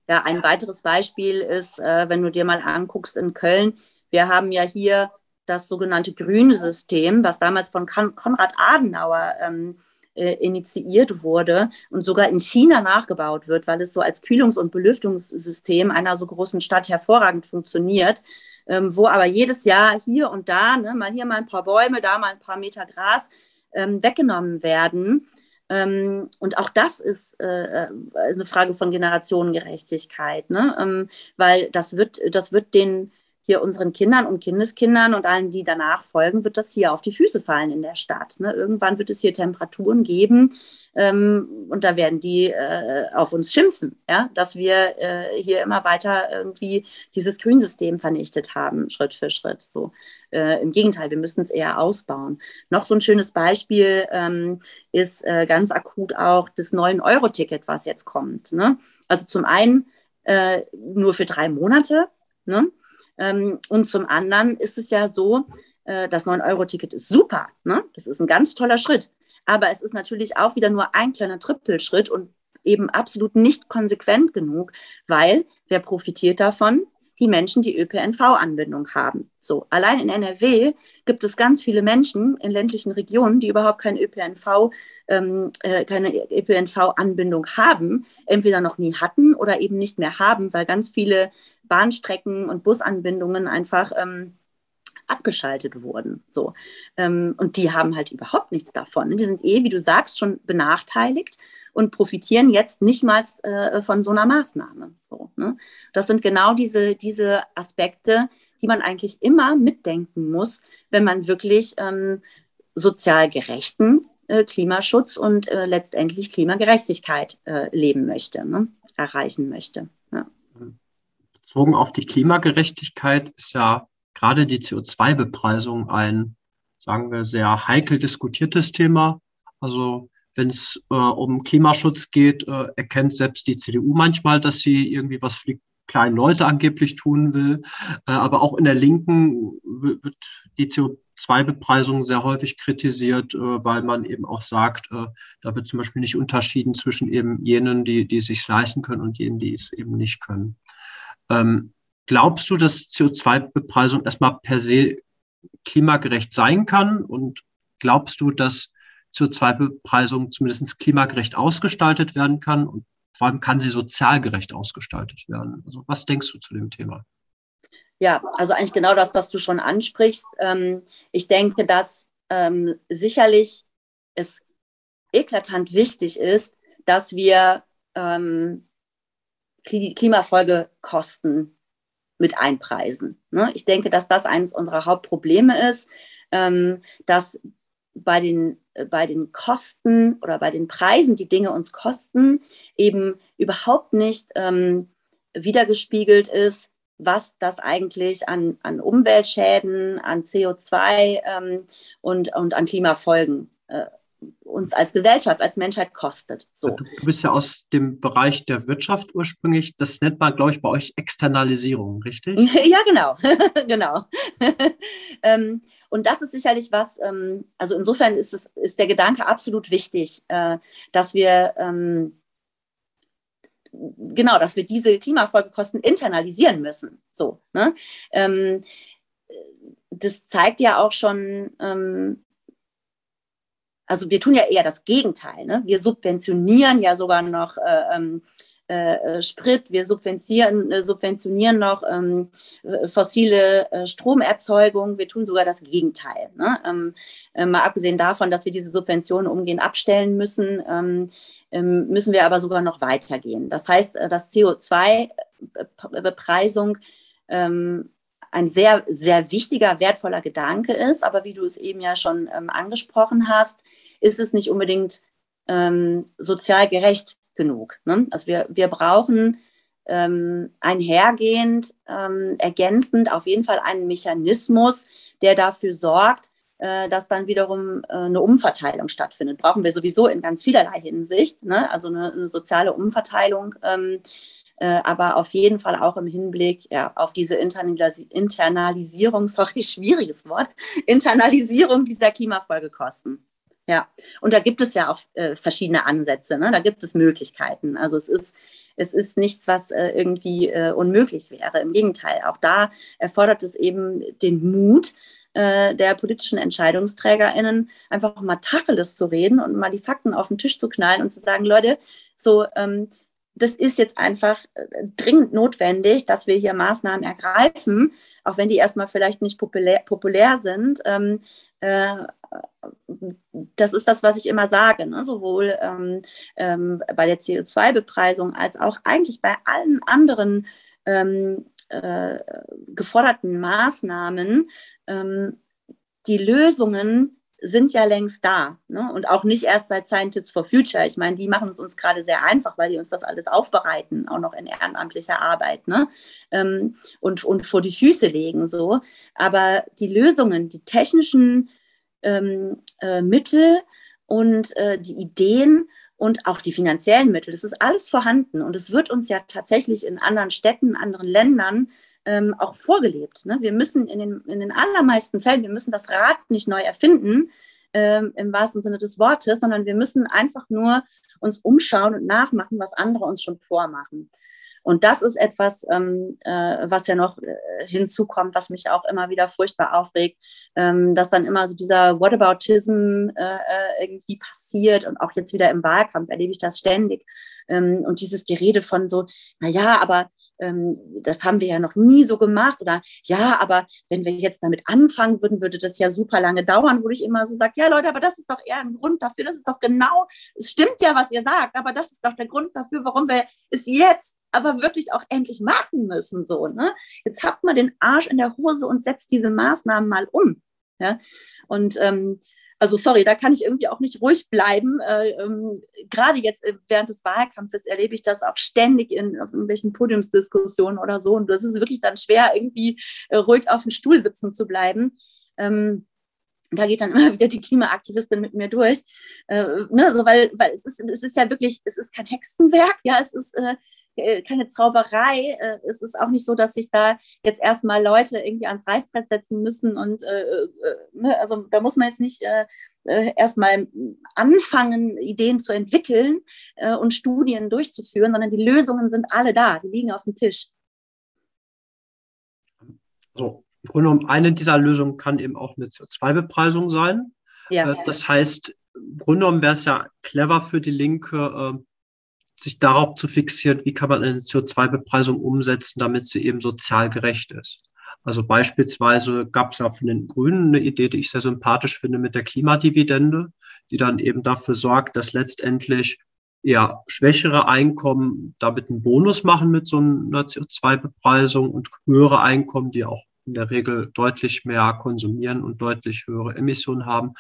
ja, ein weiteres Beispiel ist, äh, wenn du dir mal anguckst in Köln, wir haben ja hier das sogenannte Grünsystem, was damals von Konrad Adenauer ähm, äh, initiiert wurde und sogar in China nachgebaut wird, weil es so als Kühlungs- und Belüftungssystem einer so großen Stadt hervorragend funktioniert, ähm, wo aber jedes Jahr hier und da, ne, mal hier mal ein paar Bäume, da mal ein paar Meter Gras ähm, weggenommen werden. Ähm, und auch das ist äh, äh eine Frage von Generationengerechtigkeit, ne? Ähm, weil das wird, das wird den hier unseren Kindern und Kindeskindern und allen, die danach folgen, wird das hier auf die Füße fallen in der Stadt. Ne? Irgendwann wird es hier Temperaturen geben ähm, und da werden die äh, auf uns schimpfen, ja? dass wir äh, hier immer weiter irgendwie dieses Grünsystem vernichtet haben, Schritt für Schritt. So. Äh, Im Gegenteil, wir müssen es eher ausbauen. Noch so ein schönes Beispiel ähm, ist äh, ganz akut auch das 9-Euro-Ticket, was jetzt kommt. Ne? Also zum einen äh, nur für drei Monate. Ne? Ähm, und zum anderen ist es ja so, äh, das 9-Euro-Ticket ist super. Ne? Das ist ein ganz toller Schritt. Aber es ist natürlich auch wieder nur ein kleiner Trippelschritt und eben absolut nicht konsequent genug, weil wer profitiert davon? Die Menschen, die ÖPNV-Anbindung haben. So, allein in NRW gibt es ganz viele Menschen in ländlichen Regionen, die überhaupt kein ÖPNV, ähm, äh, keine ÖPNV-Anbindung haben, entweder noch nie hatten oder eben nicht mehr haben, weil ganz viele Bahnstrecken und Busanbindungen einfach ähm, abgeschaltet wurden. So. Ähm, und die haben halt überhaupt nichts davon. Die sind eh, wie du sagst, schon benachteiligt und profitieren jetzt nicht mal äh, von so einer Maßnahme. So, ne? Das sind genau diese, diese Aspekte, die man eigentlich immer mitdenken muss, wenn man wirklich ähm, sozial gerechten äh, Klimaschutz und äh, letztendlich Klimagerechtigkeit äh, leben möchte, ne? erreichen möchte. Ja. Bezogen auf die Klimagerechtigkeit ist ja gerade die CO2-Bepreisung ein, sagen wir, sehr heikel diskutiertes Thema. Also wenn es äh, um Klimaschutz geht, äh, erkennt selbst die CDU manchmal, dass sie irgendwie was für die kleinen Leute angeblich tun will. Äh, aber auch in der Linken wird die CO2-Bepreisung sehr häufig kritisiert, äh, weil man eben auch sagt, äh, da wird zum Beispiel nicht unterschieden zwischen eben jenen, die, die es sich leisten können und jenen, die es eben nicht können. Ähm, glaubst du, dass CO2-Bepreisung erstmal per se klimagerecht sein kann? Und glaubst du, dass CO2-Bepreisung zumindest klimagerecht ausgestaltet werden kann und vor allem kann sie sozial gerecht ausgestaltet werden. Also was denkst du zu dem Thema? Ja, also eigentlich genau das, was du schon ansprichst. Ähm, ich denke, dass ähm, sicherlich es eklatant wichtig ist, dass wir ähm, Klimafolgekosten mit einpreisen. Ne? Ich denke, dass das eines unserer Hauptprobleme ist, dass bei den, äh, bei den Kosten oder bei den Preisen, die Dinge uns kosten, eben überhaupt nicht ähm, wiedergespiegelt ist, was das eigentlich an, an Umweltschäden, an CO2 ähm, und, und an Klimafolgen äh, uns als Gesellschaft, als Menschheit kostet. So. Du, du, bist ja aus dem Bereich der Wirtschaft ursprünglich. Das nennt man, glaube ich, bei euch Externalisierung, richtig? ja, genau. genau. ähm, und das ist sicherlich was, ähm, also insofern ist, es, ist der Gedanke absolut wichtig, äh, dass wir ähm, genau, dass wir diese Klimafolgekosten internalisieren müssen. So, ne? Ähm, das zeigt ja auch schon, ähm, also wir tun ja eher das Gegenteil. Ne? Wir subventionieren ja sogar noch äh, ähm, äh, äh, Sprit, wir subventionieren, äh, subventionieren noch ähm, fossile äh, Stromerzeugung, wir tun sogar das Gegenteil. Ne? Ähm, äh, mal abgesehen davon, dass wir diese Subventionen umgehend abstellen müssen, ähm, ähm müssen wir aber sogar noch weitergehen. Das heißt, dass CO2-Bepreisung ähm, ein sehr, sehr wichtiger, wertvoller Gedanke ist. Aber wie du es eben ja schon angesprochen hast, ist es nicht unbedingt ähm, sozial gerecht genug. Ne? Also wir, wir brauchen ähm, einhergehend, ähm, ergänzend auf jeden Fall einen Mechanismus, der dafür sorgt, äh, dass dann wiederum äh, eine Umverteilung stattfindet. Brauchen wir sowieso in ganz vielerlei Hinsicht, ne? also eine, eine soziale Umverteilung. Ähm, äh, aber auf jeden Fall auch im Hinblick ja, auf diese Internalis Internalisierung, sorry, schwieriges Wort, Internalisierung dieser Klimafolgekosten. Ja, und da gibt es ja auch äh, verschiedene Ansätze, ne? da gibt es Möglichkeiten. Also es ist, es ist nichts, was äh, irgendwie äh, unmöglich wäre. Im Gegenteil, auch da erfordert es eben den Mut, äh, der politischen EntscheidungsträgerInnen einfach mal Tacheles zu reden und mal die Fakten auf den Tisch zu knallen und zu sagen, Leute, so ähm, das ist jetzt einfach äh, dringend notwendig, dass wir hier Maßnahmen ergreifen, auch wenn die erstmal vielleicht nicht populär, populär sind. Ähm, äh, das ist das, was ich immer sage, ne? sowohl ähm, ähm, bei der CO2-Bepreisung als auch eigentlich bei allen anderen ähm, äh, geforderten Maßnahmen. Ähm, die Lösungen sind ja längst da. Ne? Und auch nicht erst seit Scientists for Future. Ich meine, die machen es uns gerade sehr einfach, weil die uns das alles aufbereiten, auch noch in ehrenamtlicher Arbeit ne? Ähm, und, und vor die Füße legen. so. Aber die Lösungen, die technischen ähm, äh, Mittel und äh, die Ideen und auch die finanziellen Mittel, das ist alles vorhanden. Und es wird uns ja tatsächlich in anderen Städten, anderen Ländern ähm, auch vorgelebt. Ne? Wir müssen in den, in den allermeisten Fällen, wir müssen das Rad nicht neu erfinden, ähm, im wahrsten Sinne des Wortes, sondern wir müssen einfach nur uns umschauen und nachmachen, was andere uns schon vormachen. Und das ist etwas, ähm, äh, was ja noch äh, hinzukommt, was mich auch immer wieder furchtbar aufregt, ähm, dass dann immer so dieser Whataboutism äh, äh irgendwie passiert und auch jetzt wieder im Wahlkampf erlebe ich das ständig. Ähm, und dieses Gerede von so, na ja, aber ähm, das haben wir ja noch nie so gemacht oder ja, aber wenn wir jetzt damit anfangen würden, würde das ja super lange dauern, wo ich immer so sage, ja Leute, aber das ist doch eher ein Grund dafür, das ist doch genau, es stimmt ja, was ihr sagt, aber das ist doch der Grund dafür, warum wir es jetzt aber wirklich auch endlich machen müssen, so, ne? Jetzt habt mal den Arsch in der Hose und setzt diese Maßnahmen mal um, ja? Und ähm, also sorry, da kann ich irgendwie auch nicht ruhig bleiben. Äh, ähm, gerade jetzt während des Wahlkampfes erlebe ich das auch ständig in irgendwelchen Podiumsdiskussionen oder so. Und das ist wirklich dann schwer, irgendwie äh, ruhig auf dem Stuhl sitzen zu bleiben. Ähm, da geht dann immer wieder die Klimaaktivistin mit mir durch, äh, ne, so weil, weil es ist, es ist ja wirklich, es ist kein Hexenwerk, ja, es ist äh, äh, keine Zauberei. Äh, es ist auch nicht so, dass sich da jetzt erstmal Leute irgendwie ans Reißbrett setzen müssen. Und äh, ne, also da muss man jetzt nicht erstmal anfangen, Ideen zu entwickeln und Studien durchzuführen, sondern die Lösungen sind alle da, die liegen auf dem Tisch. So, im Grunde genommen, eine dieser Lösungen kann eben auch eine CO2-Bepreisung sein. Ja. Das heißt, im Grunde genommen wäre es ja clever für die Linke, sich darauf zu fixieren, wie kann man eine CO2-Bepreisung umsetzen, damit sie eben sozial gerecht ist. Also beispielsweise gab es ja von den Grünen eine Idee, die ich sehr sympathisch finde, mit der Klimadividende, die dann eben dafür sorgt, dass letztendlich eher schwächere Einkommen damit einen Bonus machen mit so einer CO2-Bepreisung und höhere Einkommen, die auch in der Regel deutlich mehr konsumieren und deutlich höhere Emissionen haben,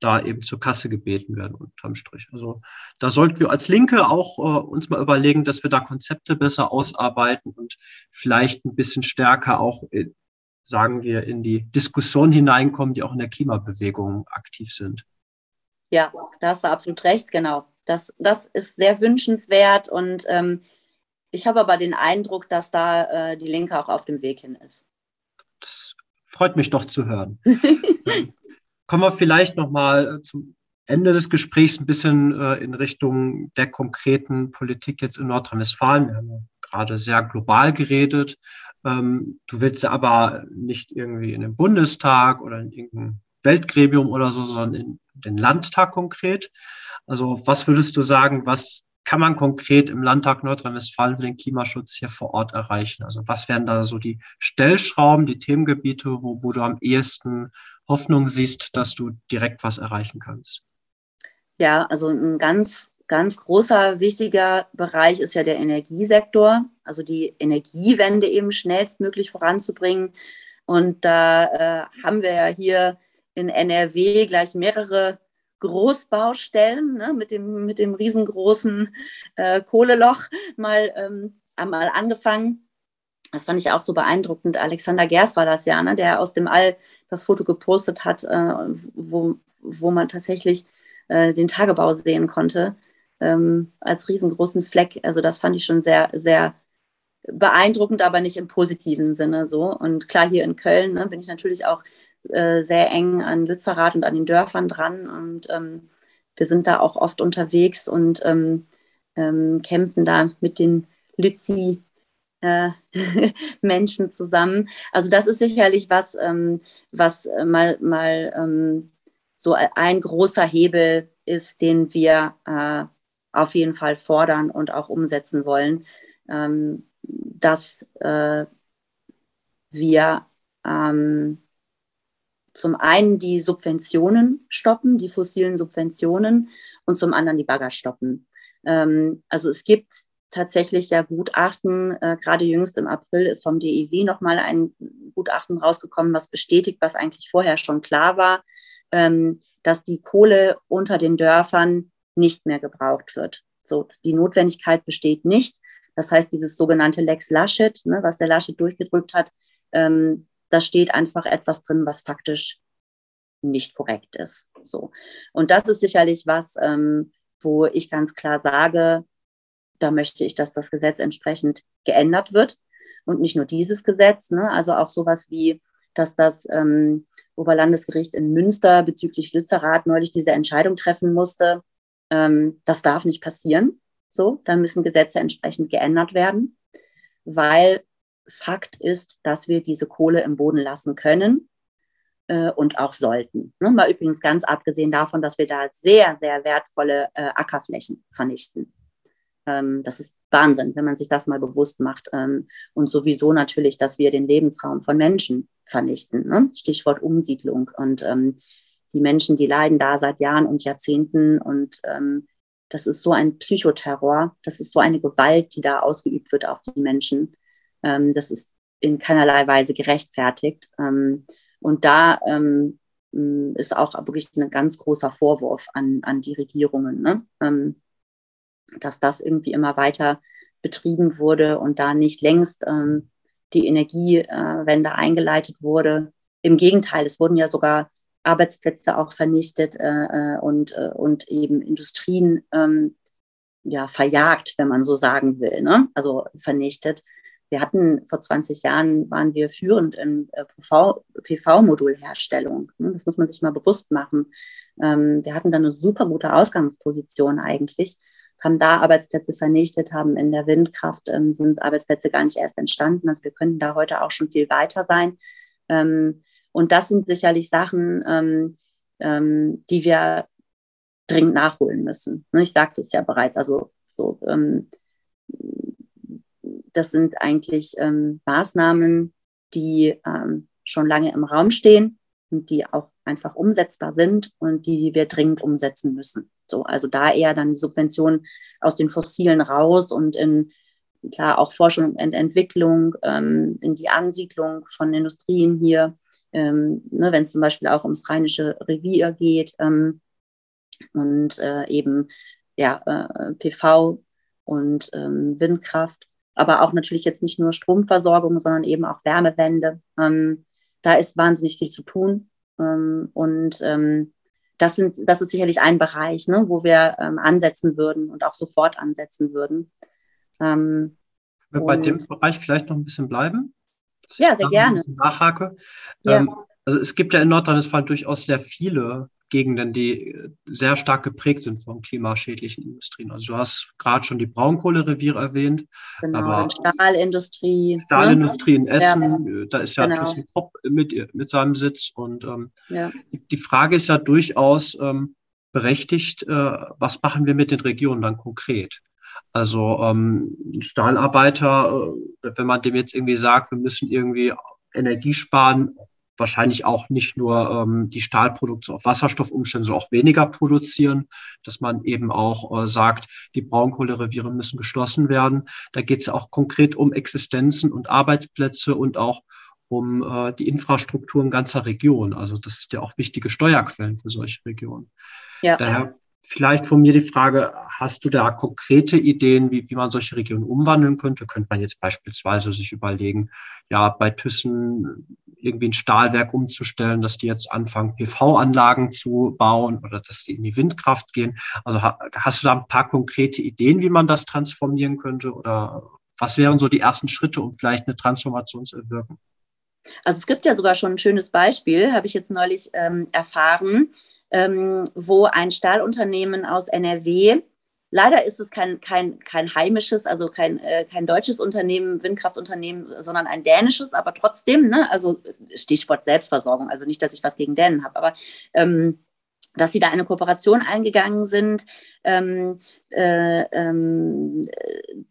da eben zur Kasse gebeten werden unterm Strich. Also da sollten wir als Linke auch äh, uns mal überlegen, dass wir da Konzepte besser ausarbeiten und vielleicht ein bisschen stärker auch, in, sagen wir, in die Diskussion hineinkommen, die auch in der Klimabewegung aktiv sind. Ja, da hast du absolut recht, genau. Das, das ist sehr wünschenswert und ähm, ich habe aber den Eindruck, dass da äh, die Linke auch auf dem Weg hin ist. Das freut mich doch zu hören. Kommen wir vielleicht nochmal äh, zum Ende des Gesprächs ein bisschen äh, in Richtung der konkreten Politik jetzt in Nordrhein-Westfalen. Wir haben gerade sehr global geredet. Ähm, du willst aber nicht irgendwie in den Bundestag oder in irgendein Weltgremium oder so, sondern in den Landtag konkret. Also was würdest du sagen, was kann man konkret im Landtag Nordrhein-Westfalen für den Klimaschutz hier vor Ort erreichen? Also was wären da so die Stellschrauben, die Themengebiete, wo, wo du am ehesten Hoffnung siehst, dass du direkt was erreichen kannst? Ja, also ein ganz, ganz großer, wichtiger Bereich ist ja der Energiesektor, also die Energiewende eben schnellstmöglich voranzubringen. Und da äh, haben wir ja hier in NRW gleich mehrere Großbaustellen ne, mit, dem, mit dem riesengroßen äh, Kohleloch mal, ähm, mal angefangen. Das fand ich auch so beeindruckend. Alexander Gers war das ja, ne, der aus dem All das Foto gepostet hat, äh, wo, wo man tatsächlich äh, den Tagebau sehen konnte, ähm, als riesengroßen Fleck. Also das fand ich schon sehr, sehr beeindruckend, aber nicht im positiven Sinne so. Und klar, hier in Köln ne, bin ich natürlich auch äh, sehr eng an Lützerath und an den Dörfern dran. Und ähm, wir sind da auch oft unterwegs und ähm, ähm, kämpfen da mit den Lützi. Äh, Menschen zusammen. Also das ist sicherlich was, ähm, was mal, mal ähm, so ein großer Hebel ist, den wir äh, auf jeden Fall fordern und auch umsetzen wollen, ähm, dass äh, wir ähm, zum einen die Subventionen stoppen, die fossilen Subventionen und zum anderen die Bagger stoppen. Ähm, also es gibt tatsächlich ja Gutachten, äh, gerade jüngst im April ist vom DEW nochmal ein Gutachten rausgekommen, was bestätigt, was eigentlich vorher schon klar war, ähm, dass die Kohle unter den Dörfern nicht mehr gebraucht wird. So, die Notwendigkeit besteht nicht. Das heißt, dieses sogenannte Lex Laschet, ne, was der Laschet durchgedrückt hat, ähm, da steht einfach etwas drin, was faktisch nicht korrekt ist. So. Und das ist sicherlich was, ähm, wo ich ganz klar sage, da möchte ich, dass das Gesetz entsprechend geändert wird. Und nicht nur dieses Gesetz, ne, also auch sowas wie, dass das ähm, Oberlandesgericht in Münster bezüglich Lützerath neulich diese Entscheidung treffen musste. Ähm, das darf nicht passieren. So, da müssen Gesetze entsprechend geändert werden, weil Fakt ist, dass wir diese Kohle im Boden lassen können äh, und auch sollten. Ne? Mal übrigens ganz abgesehen davon, dass wir da sehr, sehr wertvolle äh, Ackerflächen vernichten. Ähm, das ist Wahnsinn, wenn man sich das mal bewusst macht. Ähm, und sowieso natürlich, dass wir den Lebensraum von Menschen vernichten. Ne? Stichwort Umsiedlung. Und ähm, die Menschen, die leiden da seit Jahren und Jahrzehnten. Und ähm, das ist so ein Psychoterror, das ist so eine Gewalt, die da ausgeübt wird auf die Menschen. Ähm, das ist in keinerlei Weise gerechtfertigt. Ähm, und da ähm, ist auch wirklich ein ganz großer Vorwurf an, an die Regierungen. Ne? Dass das irgendwie immer weiter betrieben wurde und da nicht längst ähm, die Energiewende eingeleitet wurde. Im Gegenteil, es wurden ja sogar Arbeitsplätze auch vernichtet äh, äh und, äh, und eben Industrien ähm, ja, verjagt, wenn man so sagen will, ne? also vernichtet. Wir hatten vor 20 Jahren, waren wir führend in äh, PV-Modulherstellung. Ne? Das muss man sich mal bewusst machen. Ähm, wir hatten da eine super gute Ausgangsposition eigentlich haben da Arbeitsplätze vernichtet, haben in der Windkraft ähm, sind Arbeitsplätze gar nicht erst entstanden. Also wir können da heute auch schon viel weiter sein. Ähm, und das sind sicherlich Sachen, ähm, ähm die wir dringend nachholen müssen. Ne, ich sagte es ja bereits, also so, ähm, das sind eigentlich ähm, Maßnahmen, die schon lange im Raum stehen und die auch einfach umsetzbar sind und die wir dringend umsetzen müssen. So, also da eher dann die Subventionen aus den Fossilen raus und in klar auch Forschung und Entwicklung, ähm, in die Ansiedlung von Industrien hier, ähm, ne, wenn es zum Beispiel auch ums Rheinische Revier geht ähm, und äh, eben ja, äh, PV und ähm, Windkraft, aber auch natürlich jetzt nicht nur Stromversorgung, sondern eben auch Wärmewende. Ähm, da ist wahnsinnig viel zu tun. Ähm, und das, sind, das ist sicherlich ein Bereich, ne, wo wir ähm, ansetzen würden und auch sofort ansetzen würden. Ähm, wir bei dem Bereich vielleicht noch ein bisschen bleiben? Ja, sehr gerne. nachhake. Ja. Ähm, also es gibt ja in Nordrhein-Westfalen durchaus sehr viele Gegenden, die äh, sehr stark geprägt sind von klimaschädlichen Industrien. Also du hast gerade schon die Braunkohlereviere erwähnt. Genau, aber Stahlindustrie. Stahlindustrie ne? in Essen, ja. Äh, da ist ja genau. ThyssenKrupp mit, mit seinem Sitz. Und ähm, ja. die, die, Frage ist ja durchaus ähm, berechtigt, äh, was machen wir mit den Regionen dann konkret? Also ähm, Stahlarbeiter, äh, wenn man dem jetzt irgendwie sagt, wir müssen irgendwie Energie sparen, wahrscheinlich auch nicht nur ähm, die Stahlproduktion auf Wasserstoff umstellen, sondern auch weniger produzieren, dass man eben auch äh, sagt, die Braunkohlereviere müssen geschlossen werden. Da geht es auch konkret um Existenzen und Arbeitsplätze und auch um äh, die Infrastruktur in ganzer Region. Also das ist ja auch wichtige Steuerquellen für solche Regionen. Ja. Daher vielleicht von mir die Frage, hast du da konkrete Ideen, wie, wie man solche Regionen umwandeln könnte? Könnte man jetzt beispielsweise sich überlegen, ja, bei Thyssen irgendwie ein Stahlwerk umzustellen, dass die jetzt anfangen, PV-Anlagen zu bauen oder dass die in die Windkraft gehen? Also hast du da ein paar konkrete Ideen, wie man das transformieren könnte? Oder was wären so die ersten Schritte, um vielleicht eine Transformation zu erwirken? Also es gibt ja sogar schon ein schönes Beispiel, habe ich jetzt neulich ähm, erfahren, ähm, wo ein Stahlunternehmen aus NRW, leider ist es kein, kein, kein heimisches, also kein, äh, kein deutsches Unternehmen, Windkraftunternehmen, sondern ein dänisches, aber trotzdem, ne, also Stichwort Selbstversorgung, also nicht, dass ich was gegen Dänen habe, aber ähm, dass sie da eine Kooperation eingegangen sind. Ähm, äh, ähm,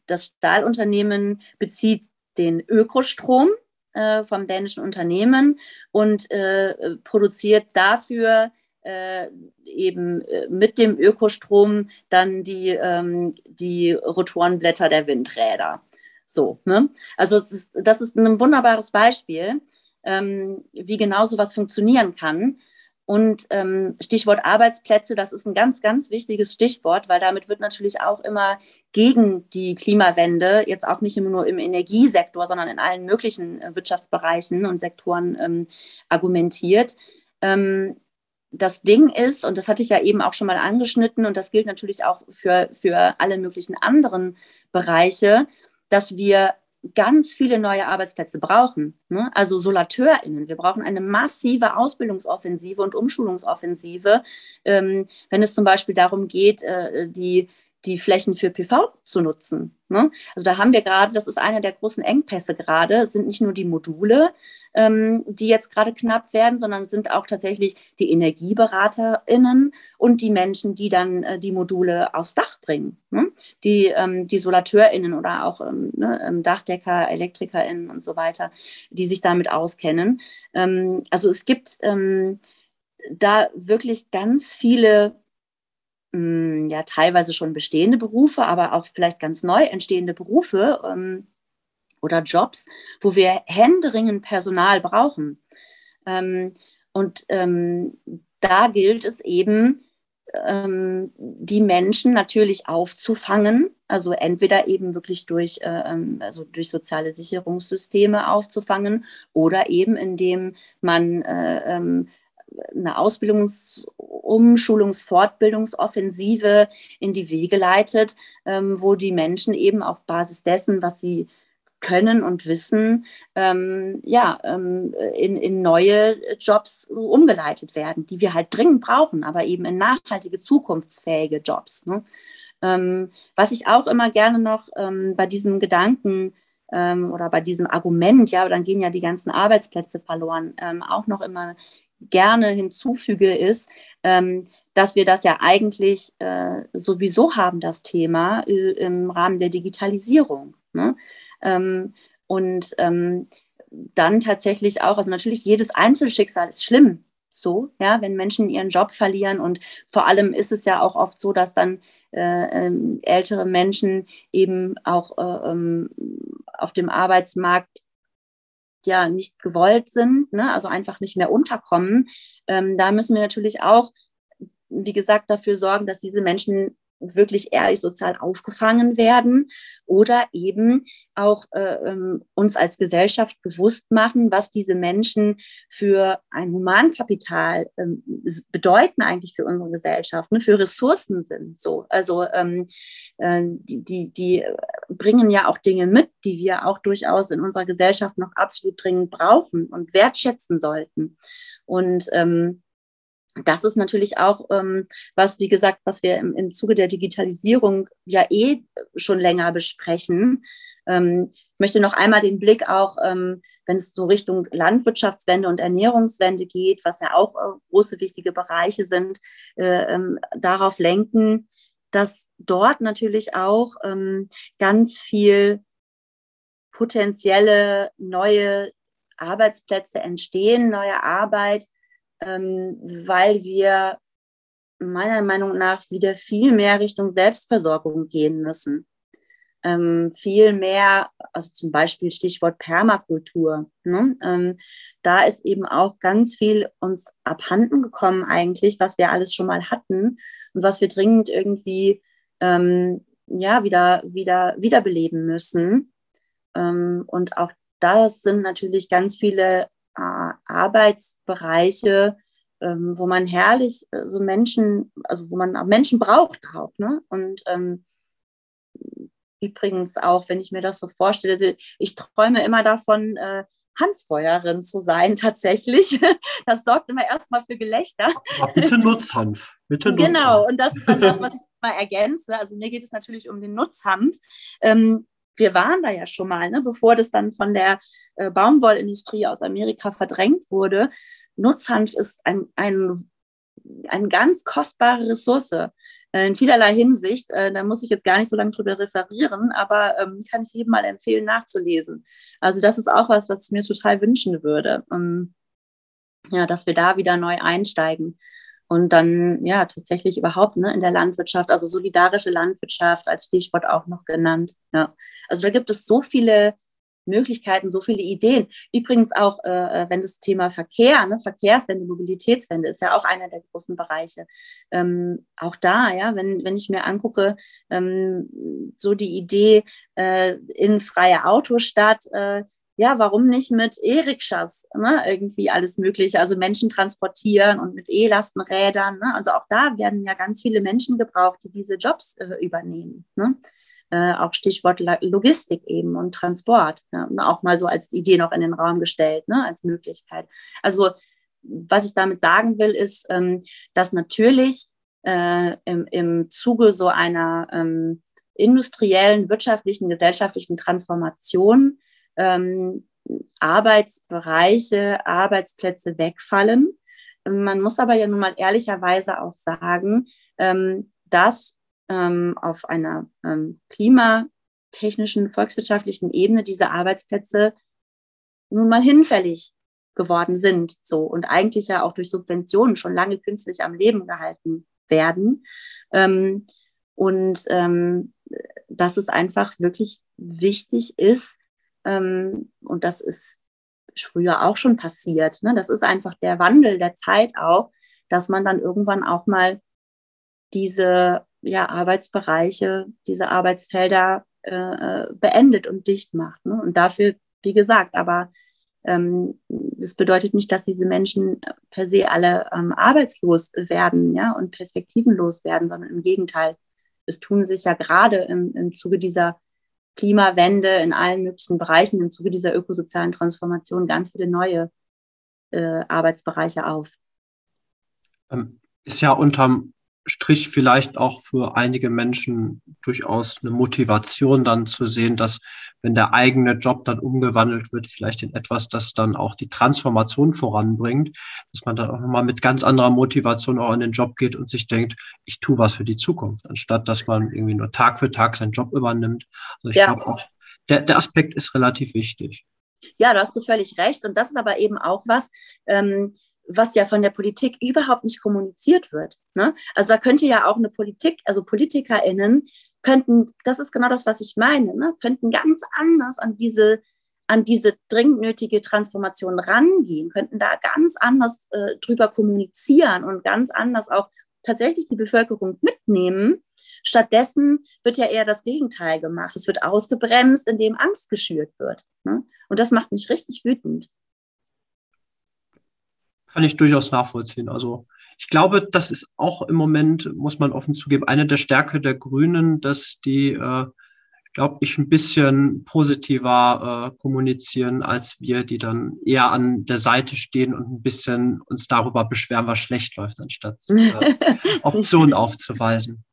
das Stahlunternehmen bezieht den Ökostrom äh, vom dänischen Unternehmen und äh, produziert dafür äh, eben äh, mit dem Ökostrom dann die, ähm, die Rotorenblätter der Windräder. So, ne? Also ist, das ist ein wunderbares Beispiel, ähm, wie genau sowas funktionieren kann. Und ähm, Stichwort Arbeitsplätze, das ist ein ganz, ganz wichtiges Stichwort, weil damit wird natürlich auch immer gegen die Klimawende, jetzt auch nicht immer nur im Energiesektor, sondern in allen möglichen äh, Wirtschaftsbereichen und Sektoren ähm, argumentiert. Ähm, das Ding ist, und das hatte ich ja eben auch schon mal angeschnitten, und das gilt natürlich auch für, für alle möglichen anderen Bereiche, dass wir ganz viele neue Arbeitsplätze brauchen. Ne? Also SolateurInnen. Wir brauchen eine massive Ausbildungsoffensive und Umschulungsoffensive, ähm, wenn es zum Beispiel darum geht, äh, die die Flächen für PV zu nutzen. Ne? Also da haben wir gerade, das ist einer der großen Engpässe gerade, es sind nicht nur die Module, ähm, die jetzt gerade knapp werden, sondern es sind auch tatsächlich die EnergieberaterInnen und die Menschen, die dann äh, die Module aufs Dach bringen. Ne? Die, ähm, die SolateurInnen oder auch ähm, ne, ähm, Dachdecker, ElektrikerInnen und so weiter, die sich damit auskennen. Ähm, also es gibt ähm, da wirklich ganz viele hm, ja teilweise schon bestehende Berufe, aber auch vielleicht ganz neu entstehende Berufe oder Jobs, wo wir händeringend Personal brauchen. Ähm, und ähm, da gilt es eben, ähm, die Menschen natürlich aufzufangen, also entweder eben wirklich durch, äh, also durch soziale Sicherungssysteme aufzufangen oder eben indem man äh, eine Ausbildungs-, Umschulungs-, Fortbildungsoffensive in die Wege leitet, wo die Menschen eben auf Basis dessen, was sie können und wissen, ähm, ja, ähm, in, in neue Jobs umgeleitet werden, die wir halt dringend brauchen, aber eben in nachhaltige, zukunftsfähige Jobs. Ne? Ähm, was ich auch immer gerne noch ähm, bei diesem Gedanken ähm, oder bei diesem Argument, ja, dann gehen ja die ganzen Arbeitsplätze verloren, ähm, auch noch immer gerne hinzufüge, ist, dass wir das ja eigentlich äh, sowieso haben, das Thema äh, im Rahmen der Digitalisierung. Ne? Ähm, und ähm, dann tatsächlich auch, also natürlich jedes Einzelschicksal ist schlimm, so, ja, wenn Menschen ihren Job verlieren und vor allem ist es ja auch oft so, dass dann äh, ähm, ältere Menschen eben auch äh, auf dem Arbeitsmarkt ja nicht gewollt sind, ne? also einfach nicht mehr unterkommen. Ähm, da müssen wir natürlich auch, wie gesagt, dafür sorgen, dass diese Menschen wirklich ehrlich sozial aufgefangen werden oder eben auch äh, ähm, uns als Gesellschaft bewusst machen, was diese Menschen für ein Humankapital ähm, bedeuten eigentlich für unsere Gesellschaft, ne, für Ressourcen sind. So, also ähm, äh, die, die, die bringen ja auch Dinge mit, die wir auch durchaus in unserer Gesellschaft noch absolut dringend brauchen und wertschätzen sollten. Und ähm, das ist natürlich auch ähm, was, wie gesagt, was wir im, im Zuge der Digitalisierung ja eh schon länger besprechen. Ähm, ich möchte noch einmal den Blick auch, ähm, wenn es so Richtung Landwirtschaftswende und Ernährungswende geht, was ja auch äh, große wichtige Bereiche sind, äh, ähm, darauf lenken, dass dort natürlich auch ähm, ganz viel potenzielle neue Arbeitsplätze entstehen, neue Arbeit, ähm, weil wir meiner Meinung nach wieder viel mehr Richtung Selbstversorgung gehen müssen. ähm, viel mehr, also zum Beispiel Stichwort Permakultur. Ne? Ähm, da ist eben auch ganz viel uns abhanden gekommen eigentlich, was wir alles schon mal hatten und was wir dringend irgendwie ähm, ja, wieder, wieder, wiederbeleben müssen. Ähm, und auch das sind natürlich ganz viele äh, Arbeitsbereiche, ähm, wo man herrlich äh, so Menschen, also wo man auch Menschen braucht auch. Ne? Und ähm, übrigens auch, wenn ich mir das so vorstelle, ich träume immer davon, äh, Hanffeuerin zu sein tatsächlich. Das sorgt immer erstmal für Gelächter. Aber bitte Nutzhanf. Bitte Nutzhanf. Genau, und das ist dann das, was ich mal ergänze. Also mir geht es natürlich um den Nutzhanf. Ähm, wir waren da ja schon mal, ne, bevor das dann von der äh, Baumwollindustrie aus Amerika verdrängt wurde. Nutzhanf ist ein, ein, eine ganz kostbare Ressource äh, in vielerlei Hinsicht. Äh, da muss ich jetzt gar nicht so lange drüber referieren, aber ähm, kann ich jedem mal empfehlen, nachzulesen. Also das ist auch was, was ich mir total wünschen würde. Ähm, ja, dass wir da wieder neu einsteigen und dann ja tatsächlich überhaupt ne, in der Landwirtschaft, also solidarische Landwirtschaft als Stichwort auch noch genannt. Ja. Also da gibt es so viele Möglichkeiten, so viele Ideen. Übrigens auch, äh, äh, wenn das Thema Verkehr, ne, Verkehrswende, Mobilitätswende ist ja auch einer der großen Bereiche. Ähm, auch da, ja, wenn, wenn ich mir angucke, ähm, so die Idee äh, in freie Autostadt, äh, ja, warum nicht mit E-Rikschas, ne, irgendwie alles Mögliche, also Menschen transportieren und mit E-Lastenrädern. Ne? Also auch da werden ja ganz viele Menschen gebraucht, die diese Jobs äh, übernehmen. Ne? Äh, auch Stichwort Logistik eben und Transport. Ja, auch mal so als Idee noch in den Raum gestellt, ne, als Möglichkeit. Also was ich damit sagen will, ist, ähm, dass natürlich äh, im, im Zuge so einer ähm, industriellen, wirtschaftlichen, gesellschaftlichen Transformation ähm, Arbeitsbereiche, Arbeitsplätze wegfallen. Man muss aber ja nun mal ehrlicherweise auch sagen, ähm, dass ähm, auf einer ähm, klimatechnischen, volkswirtschaftlichen Ebene diese Arbeitsplätze nun mal hinfällig geworden sind. So und eigentlich ja auch durch Subventionen schon lange künstlich am Leben gehalten werden. Ähm, und ähm, dass es einfach wirklich wichtig ist, ähm, und das ist früher auch schon passiert. Ne? Das ist einfach der Wandel der Zeit auch, dass man dann irgendwann auch mal diese ja, Arbeitsbereiche, diese Arbeitsfelder äh, äh, beendet und dicht macht. Ne? Und dafür, wie gesagt, aber ähm, das bedeutet nicht, dass diese Menschen per se alle ähm, arbeitslos werden ja, und perspektivenlos werden, sondern im Gegenteil. Es tun sich ja gerade im, im Zuge dieser Klimawende in allen möglichen Bereichen, im Zuge dieser ökosozialen Transformation ganz viele neue äh, Arbeitsbereiche auf. Ähm, ist ja unterm Strich vielleicht auch für einige Menschen durchaus eine Motivation dann zu sehen, dass wenn der eigene Job dann umgewandelt wird, vielleicht in etwas, das dann auch die Transformation voranbringt, dass man dann auch nochmal mit ganz anderer Motivation auch in den Job geht und sich denkt, ich tue was für die Zukunft, anstatt dass man irgendwie nur Tag für Tag seinen Job übernimmt. Also ich ja. glaube auch, der, der Aspekt ist relativ wichtig. Ja, da hast du völlig recht. Und das ist aber eben auch was, ähm, was ja von der Politik überhaupt nicht kommuniziert wird. Ne? Also da könnte ja auch eine Politik, also PolitikerInnen könnten, das ist genau das, was ich meine, ne? könnten ganz anders an diese, an diese dringend nötige Transformation rangehen, könnten da ganz anders äh, drüber kommunizieren und ganz anders auch tatsächlich die Bevölkerung mitnehmen. Stattdessen wird ja eher das Gegenteil gemacht. Es wird ausgebremst, indem Angst geschürt wird. Ne? Und das macht mich richtig wütend kann ich durchaus nachvollziehen. Also ich glaube, das ist auch im Moment, muss man offen zugeben, eine der Stärke der Grünen, dass die, äh, glaube ich, ein bisschen positiver äh, kommunizieren als wir, die dann eher an der Seite stehen und ein bisschen uns darüber beschweren, was schlecht läuft, anstatt äh, Optionen aufzuweisen.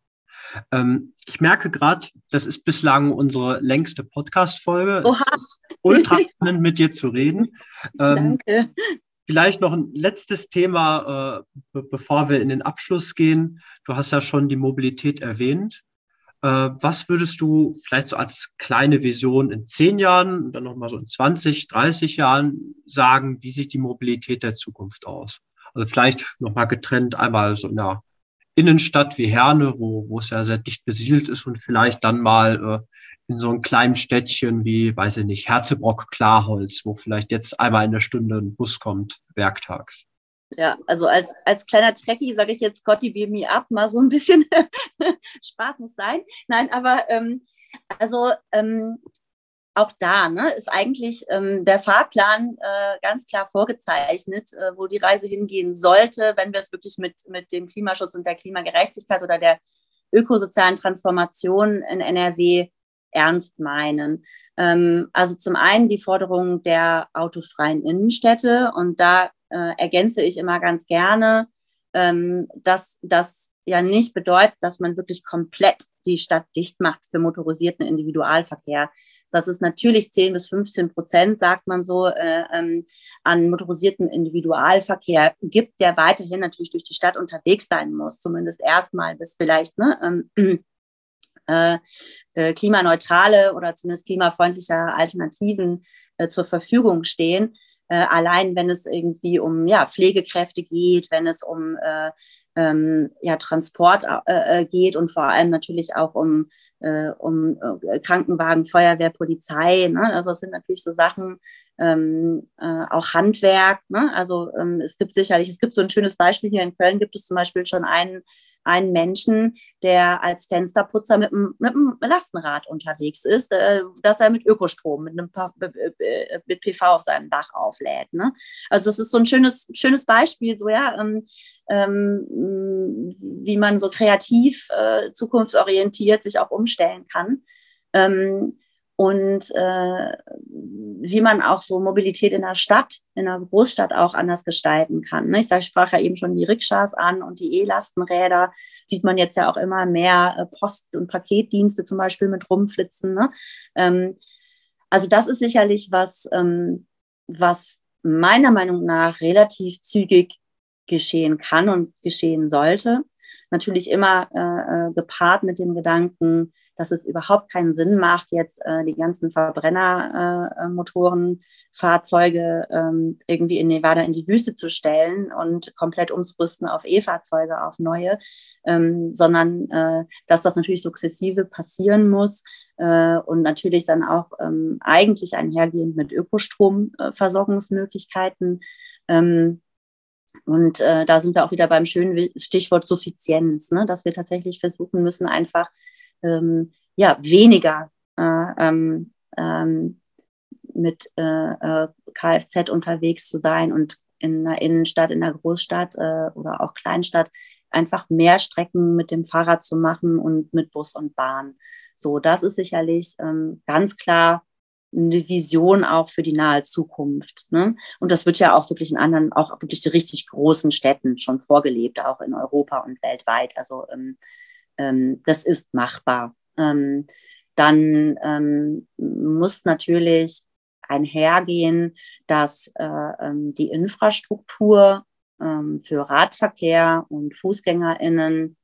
Ähm, ich merke gerade, das ist bislang unsere längste Podcast-Folge. Es ist ultra spannend, mit dir zu reden. Ähm, Danke. Vielleicht noch ein letztes Thema, äh, bevor wir in den Abschluss gehen. Du hast ja schon die Mobilität erwähnt. Äh, was würdest du vielleicht so als kleine Vision in zehn Jahren und dann nochmal so in 20, 30 Jahren sagen, wie sieht die Mobilität der Zukunft aus? Also vielleicht nochmal getrennt, einmal so in der Innenstadt wie Herne, wo, wo es ja sehr dicht besiedelt ist und vielleicht dann mal äh, in so einem kleinen Städtchen wie, weiß ich nicht, Herzebrock, Klarholz, wo vielleicht jetzt einmal in der Stunde ein Bus kommt, werktags. Ja, also als, als kleiner Trekkie sage ich jetzt, Gotti, beam me up, mal so ein bisschen Spaß muss sein. Nein, aber ähm, also ähm, auch da ne, ist eigentlich ähm, der Fahrplan äh, ganz klar vorgezeichnet, äh, wo die Reise hingehen sollte, wenn wir es wirklich mit, mit dem Klimaschutz und der Klimagerechtigkeit oder der ökosozialen Transformation in NRW ernst meinen. Ähm, also zum einen die Forderung der autofreien Innenstädte und da äh, ergänze ich immer ganz gerne, ähm, dass das ja nicht bedeutet, dass man wirklich komplett die Stadt dicht macht für motorisierten Individualverkehr dass es natürlich 10 bis 15 Prozent, sagt man so, äh, ähm, an motorisiertem Individualverkehr gibt, der weiterhin natürlich durch die Stadt unterwegs sein muss, zumindest erstmal bis vielleicht ne, ähm, äh, äh, klimaneutrale oder zumindest klimafreundliche Alternativen äh, zur Verfügung stehen. Äh, allein wenn es irgendwie um ja, Pflegekräfte geht, wenn es um äh, ähm, ja, Transport äh, äh, geht und vor allem natürlich auch um, äh, um äh, Krankenwagen, Feuerwehr, Polizei. Ne? Also es sind natürlich so Sachen, ähm, äh, auch Handwerk. Ne? Also ähm, es gibt sicherlich, es gibt so ein schönes Beispiel hier in Köln, gibt es zum Beispiel schon einen einen Menschen, der als Fensterputzer mit einem, Lastenrad unterwegs ist, äh, dass er mit Ökostrom, mit, einem mit PV auf seinem Dach auflädt. Ne? Also es ist so ein schönes, schönes Beispiel, so ja, ähm, ähm, wie man so kreativ, äh, zukunftsorientiert sich auch umstellen kann. Ähm, und äh, wie man auch so Mobilität in der Stadt, in der Großstadt auch anders gestalten kann. Ne? Ich, sag, ich sprach ja eben schon die Rikschas an und die E-Lastenräder. Sieht man jetzt ja auch immer mehr äh, Post- und Paketdienste zum Beispiel mit rumflitzen. Ne? Ähm, also das ist sicherlich was, ähm, was meiner Meinung nach relativ zügig geschehen kann und geschehen sollte. Natürlich immer äh, äh gepaart mit dem Gedanken, dass es überhaupt keinen Sinn macht, jetzt äh, die ganzen Verbrennermotoren, äh, Fahrzeuge ähm, irgendwie in Nevada in die Wüste zu stellen und komplett umzurüsten auf E-Fahrzeuge, auf neue, ähm, sondern äh, dass das natürlich sukzessive passieren muss äh, und natürlich dann auch ähm, eigentlich einhergehend mit Ökostromversorgungsmöglichkeiten. Ähm, und äh, da sind wir auch wieder beim schönen Stichwort Suffizienz, ne? dass wir tatsächlich versuchen müssen, einfach ähm, ja, weniger äh, ähm, ähm, mit äh, äh Kfz unterwegs zu sein und in einer Innenstadt, in einer Großstadt äh, oder auch Kleinstadt einfach mehr Strecken mit dem Fahrrad zu machen und mit Bus und Bahn. So, das ist sicherlich ähm, ganz klar eine Vision auch für die nahe Zukunft. Ne? Und das wird ja auch wirklich in anderen, auch wirklich richtig großen Städten schon vorgelebt, auch in Europa und weltweit. Also ähm, ähm, das ist machbar. Ähm, dann ähm, muss natürlich einhergehen, dass äh, ähm, die Infrastruktur ähm, für Radverkehr und FußgängerInnen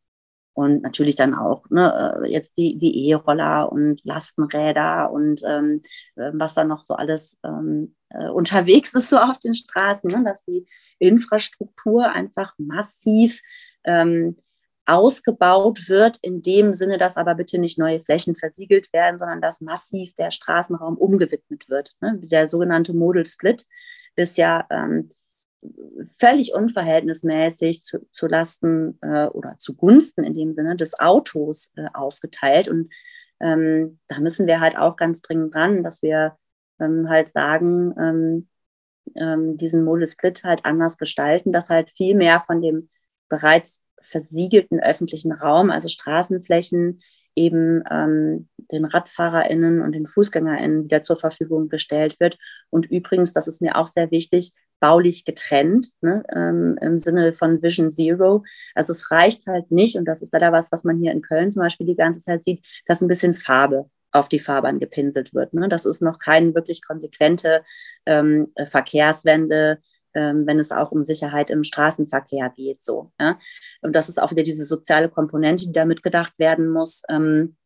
und natürlich dann auch ne, äh, jetzt die, die E-Roller und Lastenräder und ähm, äh, was da noch so alles ähm, äh, unterwegs ist so auf den Straßen, ne, dass die Infrastruktur einfach massiv ähm, ausgebaut wird, in dem Sinne, dass aber bitte nicht neue Flächen versiegelt werden, sondern dass massiv der Straßenraum umgewidmet wird. Ne? Der sogenannte Modal Split ist ja ähm, völlig unverhältnismäßig zu, zu Lasten äh, oder zugunsten in dem Sinne des Autos äh, aufgeteilt. Und ähm, da müssen wir halt auch ganz dringend dran, dass wir ähm, halt sagen, ähm, ähm diesen Modal Split halt anders gestalten, dass halt viel mehr von dem bereits versiegelten öffentlichen Raum, also Straßenflächen, eben ähm, den RadfahrerInnen und den FußgängerInnen wieder zur Verfügung gestellt wird. Und übrigens, das ist mir auch sehr wichtig, baulich getrennt, ne, ähm, im Sinne von Vision Zero. Also es reicht halt nicht, und das ist leider was, was man hier in Köln zum Beispiel die ganze Zeit sieht, dass ein bisschen Farbe auf die Fahrbahn gepinselt wird. Ne? Das ist noch keine wirklich konsequente ähm, Verkehrswende, ähm, wenn es auch um Sicherheit im Straßenverkehr geht. So, ja? Und das ist auch wieder diese soziale Komponente, die da mitgedacht werden muss. Ähm,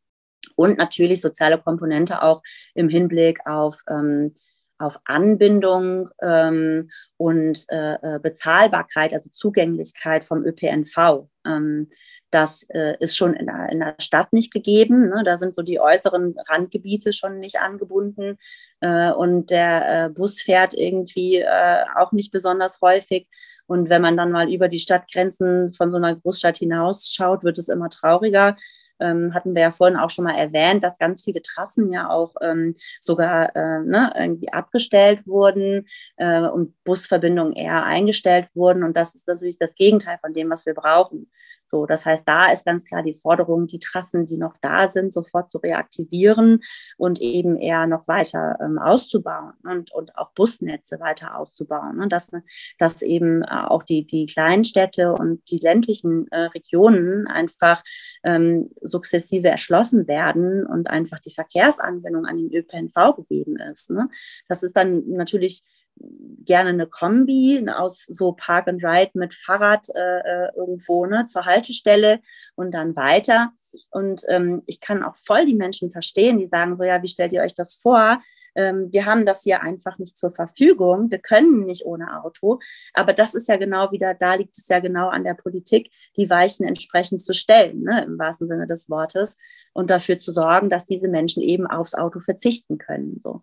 und natürlich soziale Komponente auch im Hinblick auf, ähm, auf Anbindung ähm, und äh, äh Bezahlbarkeit, also Zugänglichkeit vom ÖPNV. Ähm, das äh, ist schon in der, in der, Stadt nicht gegeben. Ne? Da sind so die äußeren Randgebiete schon nicht angebunden äh, und der äh, Bus fährt irgendwie äh, auch nicht besonders häufig. Und wenn man dann mal über die Stadtgrenzen von so einer Großstadt hinausschaut, wird es immer trauriger ähm, hatten wir ja vorhin auch schon mal erwähnt, dass ganz viele Trassen ja auch ähm, sogar äh, ne, irgendwie abgestellt wurden äh, und Busverbindungen eher eingestellt wurden. Und das ist natürlich das Gegenteil von dem, was wir brauchen. So, das heißt, da ist ganz klar die Forderung, die Trassen, die noch da sind, sofort zu reaktivieren und eben eher noch weiter ähm, auszubauen und, und auch Busnetze weiter auszubauen. Und ne? dass, dass eben äh, auch die, die kleinen Städte und die ländlichen äh, Regionen einfach ähm, sukzessive erschlossen werden und einfach die Verkehrsanbindung an den ÖPNV gegeben ist. Ne? Das ist dann natürlich gerne eine Kombi aus so Park and Ride mit Fahrrad äh, äh, irgendwo ne, zur Haltestelle und dann weiter. Und ähm, ich kann auch voll die Menschen verstehen, die sagen so, ja, wie stellt ihr euch das vor? Ähm, wir haben das hier einfach nicht zur Verfügung. Wir können nicht ohne Auto. Aber das ist ja genau wieder, da liegt es ja genau an der Politik, die Weichen entsprechend zu stellen, ne, im wahrsten Sinne des Wortes, und dafür zu sorgen, dass diese Menschen eben aufs Auto verzichten können. So.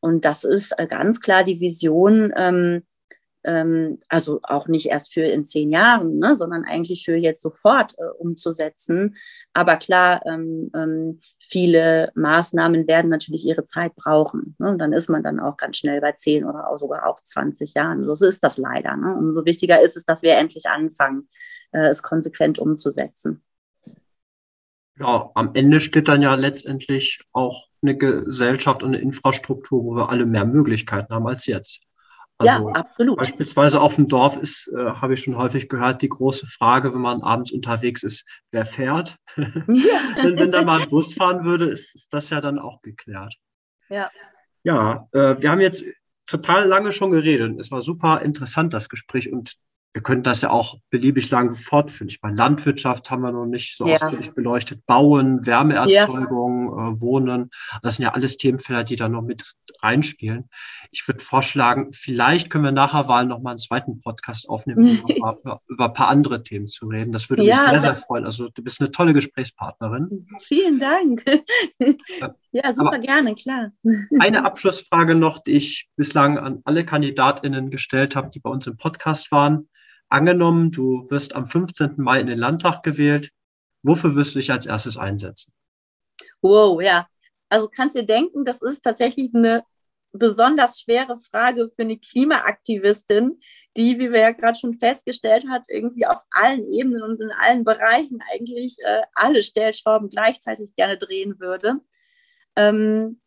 Und das ist äh, ganz klar die Vision, ähm, ähm, also auch nicht erst für in zehn Jahren, ne, sondern eigentlich für jetzt sofort äh, umzusetzen. Aber klar, ähm, ähm, viele Maßnahmen werden natürlich ihre Zeit brauchen. Ne? Und dann ist man dann auch ganz schnell bei zehn oder auch sogar auch 20 Jahren. So ist das leider. Ne? Umso wichtiger ist es, dass wir endlich anfangen, äh, es konsequent umzusetzen ja, am Ende steht dann ja letztendlich auch eine Gesellschaft und eine Infrastruktur, wo wir alle mehr Möglichkeiten haben als jetzt. Also ja, absolut. Beispielsweise auf dem Dorf ist, äh, habe ich schon häufig gehört, die große Frage, wenn man abends unterwegs ist, wer fährt? Ja. wenn, wenn da mal ein Bus fahren würde, ist, ist das ja dann auch geklärt. Ja. Ja, äh, wir haben jetzt total lange schon geredet. Es war super interessant, das Gespräch. Und wir könnten das ja auch beliebig lang fortführen. Ich meine, Landwirtschaft haben wir noch nicht so ja. ausführlich beleuchtet. Bauen, Wärmeerzeugung, ja. äh, Wohnen. Das sind ja alles Themenfelder, die da noch mit reinspielen. Ich würde vorschlagen, vielleicht können wir nachher Wahl noch mal einen zweiten Podcast aufnehmen, um über, über, ein paar andere Themen zu reden. Das würde ja, mich sehr, sehr freuen. Also du bist eine tolle Gesprächspartnerin. Vielen Dank. ja, super Aber gerne, klar. eine Abschlussfrage noch, die ich bislang an alle KandidatInnen gestellt habe, die bei uns im Podcast waren Angenommen, du wirst am 15. Mai in den Landtag gewählt. Wofür wirst du dich als erstes einsetzen? Wow, ja. Also kannst du denken, das ist tatsächlich eine besonders schwere Frage für eine Klimaaktivistin, die, wie wir ja gerade schon festgestellt hat, irgendwie auf allen Ebenen und in allen Bereichen eigentlich äh, alle Stellschrauben gleichzeitig gerne drehen würde. Ähm,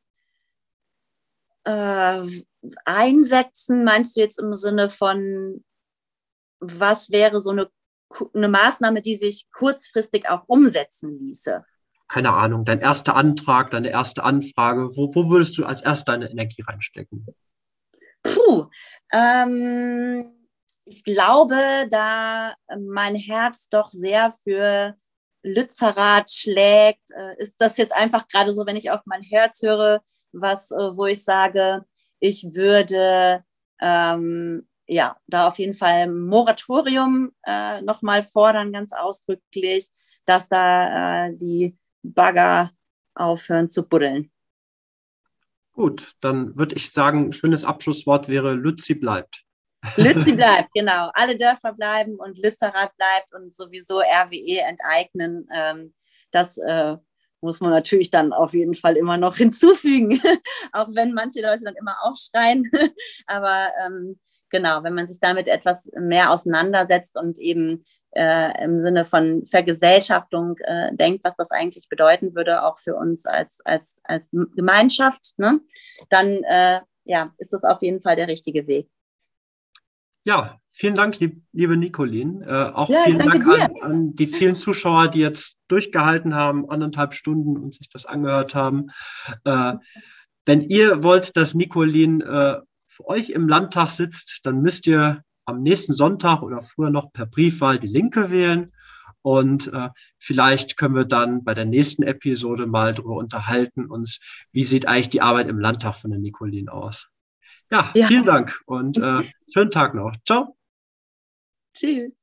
äh, einsetzen meinst du jetzt im Sinne von was wäre so eine, eine Maßnahme, die sich kurzfristig auch umsetzen ließe? Keine Ahnung, dein erster Antrag, deine erste Anfrage, wo, wo würdest du als erst deine Energie reinstecken? Puh, ähm, ich glaube, da mein Herz doch sehr für Lützerath schlägt, äh, ist das jetzt einfach gerade so, wenn ich auf mein Herz höre, was, äh, wo ich sage, ich würde ähm, ja, da auf jeden Fall ein Moratorium äh, nochmal fordern, ganz ausdrücklich, dass da äh, die Bagger aufhören zu buddeln. Gut, dann würde ich sagen, schönes Abschlusswort wäre Lützi bleibt. Lützi bleibt, genau. Alle Dörfer bleiben und Lützerath bleibt und sowieso RWE enteignen. Ähm, das äh, muss man natürlich dann auf jeden Fall immer noch hinzufügen, auch wenn manche Leute dann immer aufschreien. Aber ähm, genau, wenn man sich damit etwas mehr auseinandersetzt und eben äh, im Sinne von Vergesellschaftung äh, denkt, was das eigentlich bedeuten würde, auch für uns als, als, als Gemeinschaft, ne? dann äh, ja, ist das auf jeden Fall der richtige Weg. Ja, vielen Dank, liebe Nicolin. Äh, auch ja, vielen Dank an, an, die vielen Zuschauer, die jetzt durchgehalten haben, anderthalb Stunden und sich das angehört haben. Äh, wenn ihr wollt, dass Nicolin äh, euch im Landtag sitzt, dann müsst ihr am nächsten Sonntag oder früher noch per Briefwahl die Linke wählen. Und äh, vielleicht können wir dann bei der nächsten Episode mal darüber unterhalten, uns, wie sieht eigentlich die Arbeit im Landtag von der Nicolin aus. Ja, ja. vielen Dank und äh, schönen Tag noch. Ciao. Tschüss.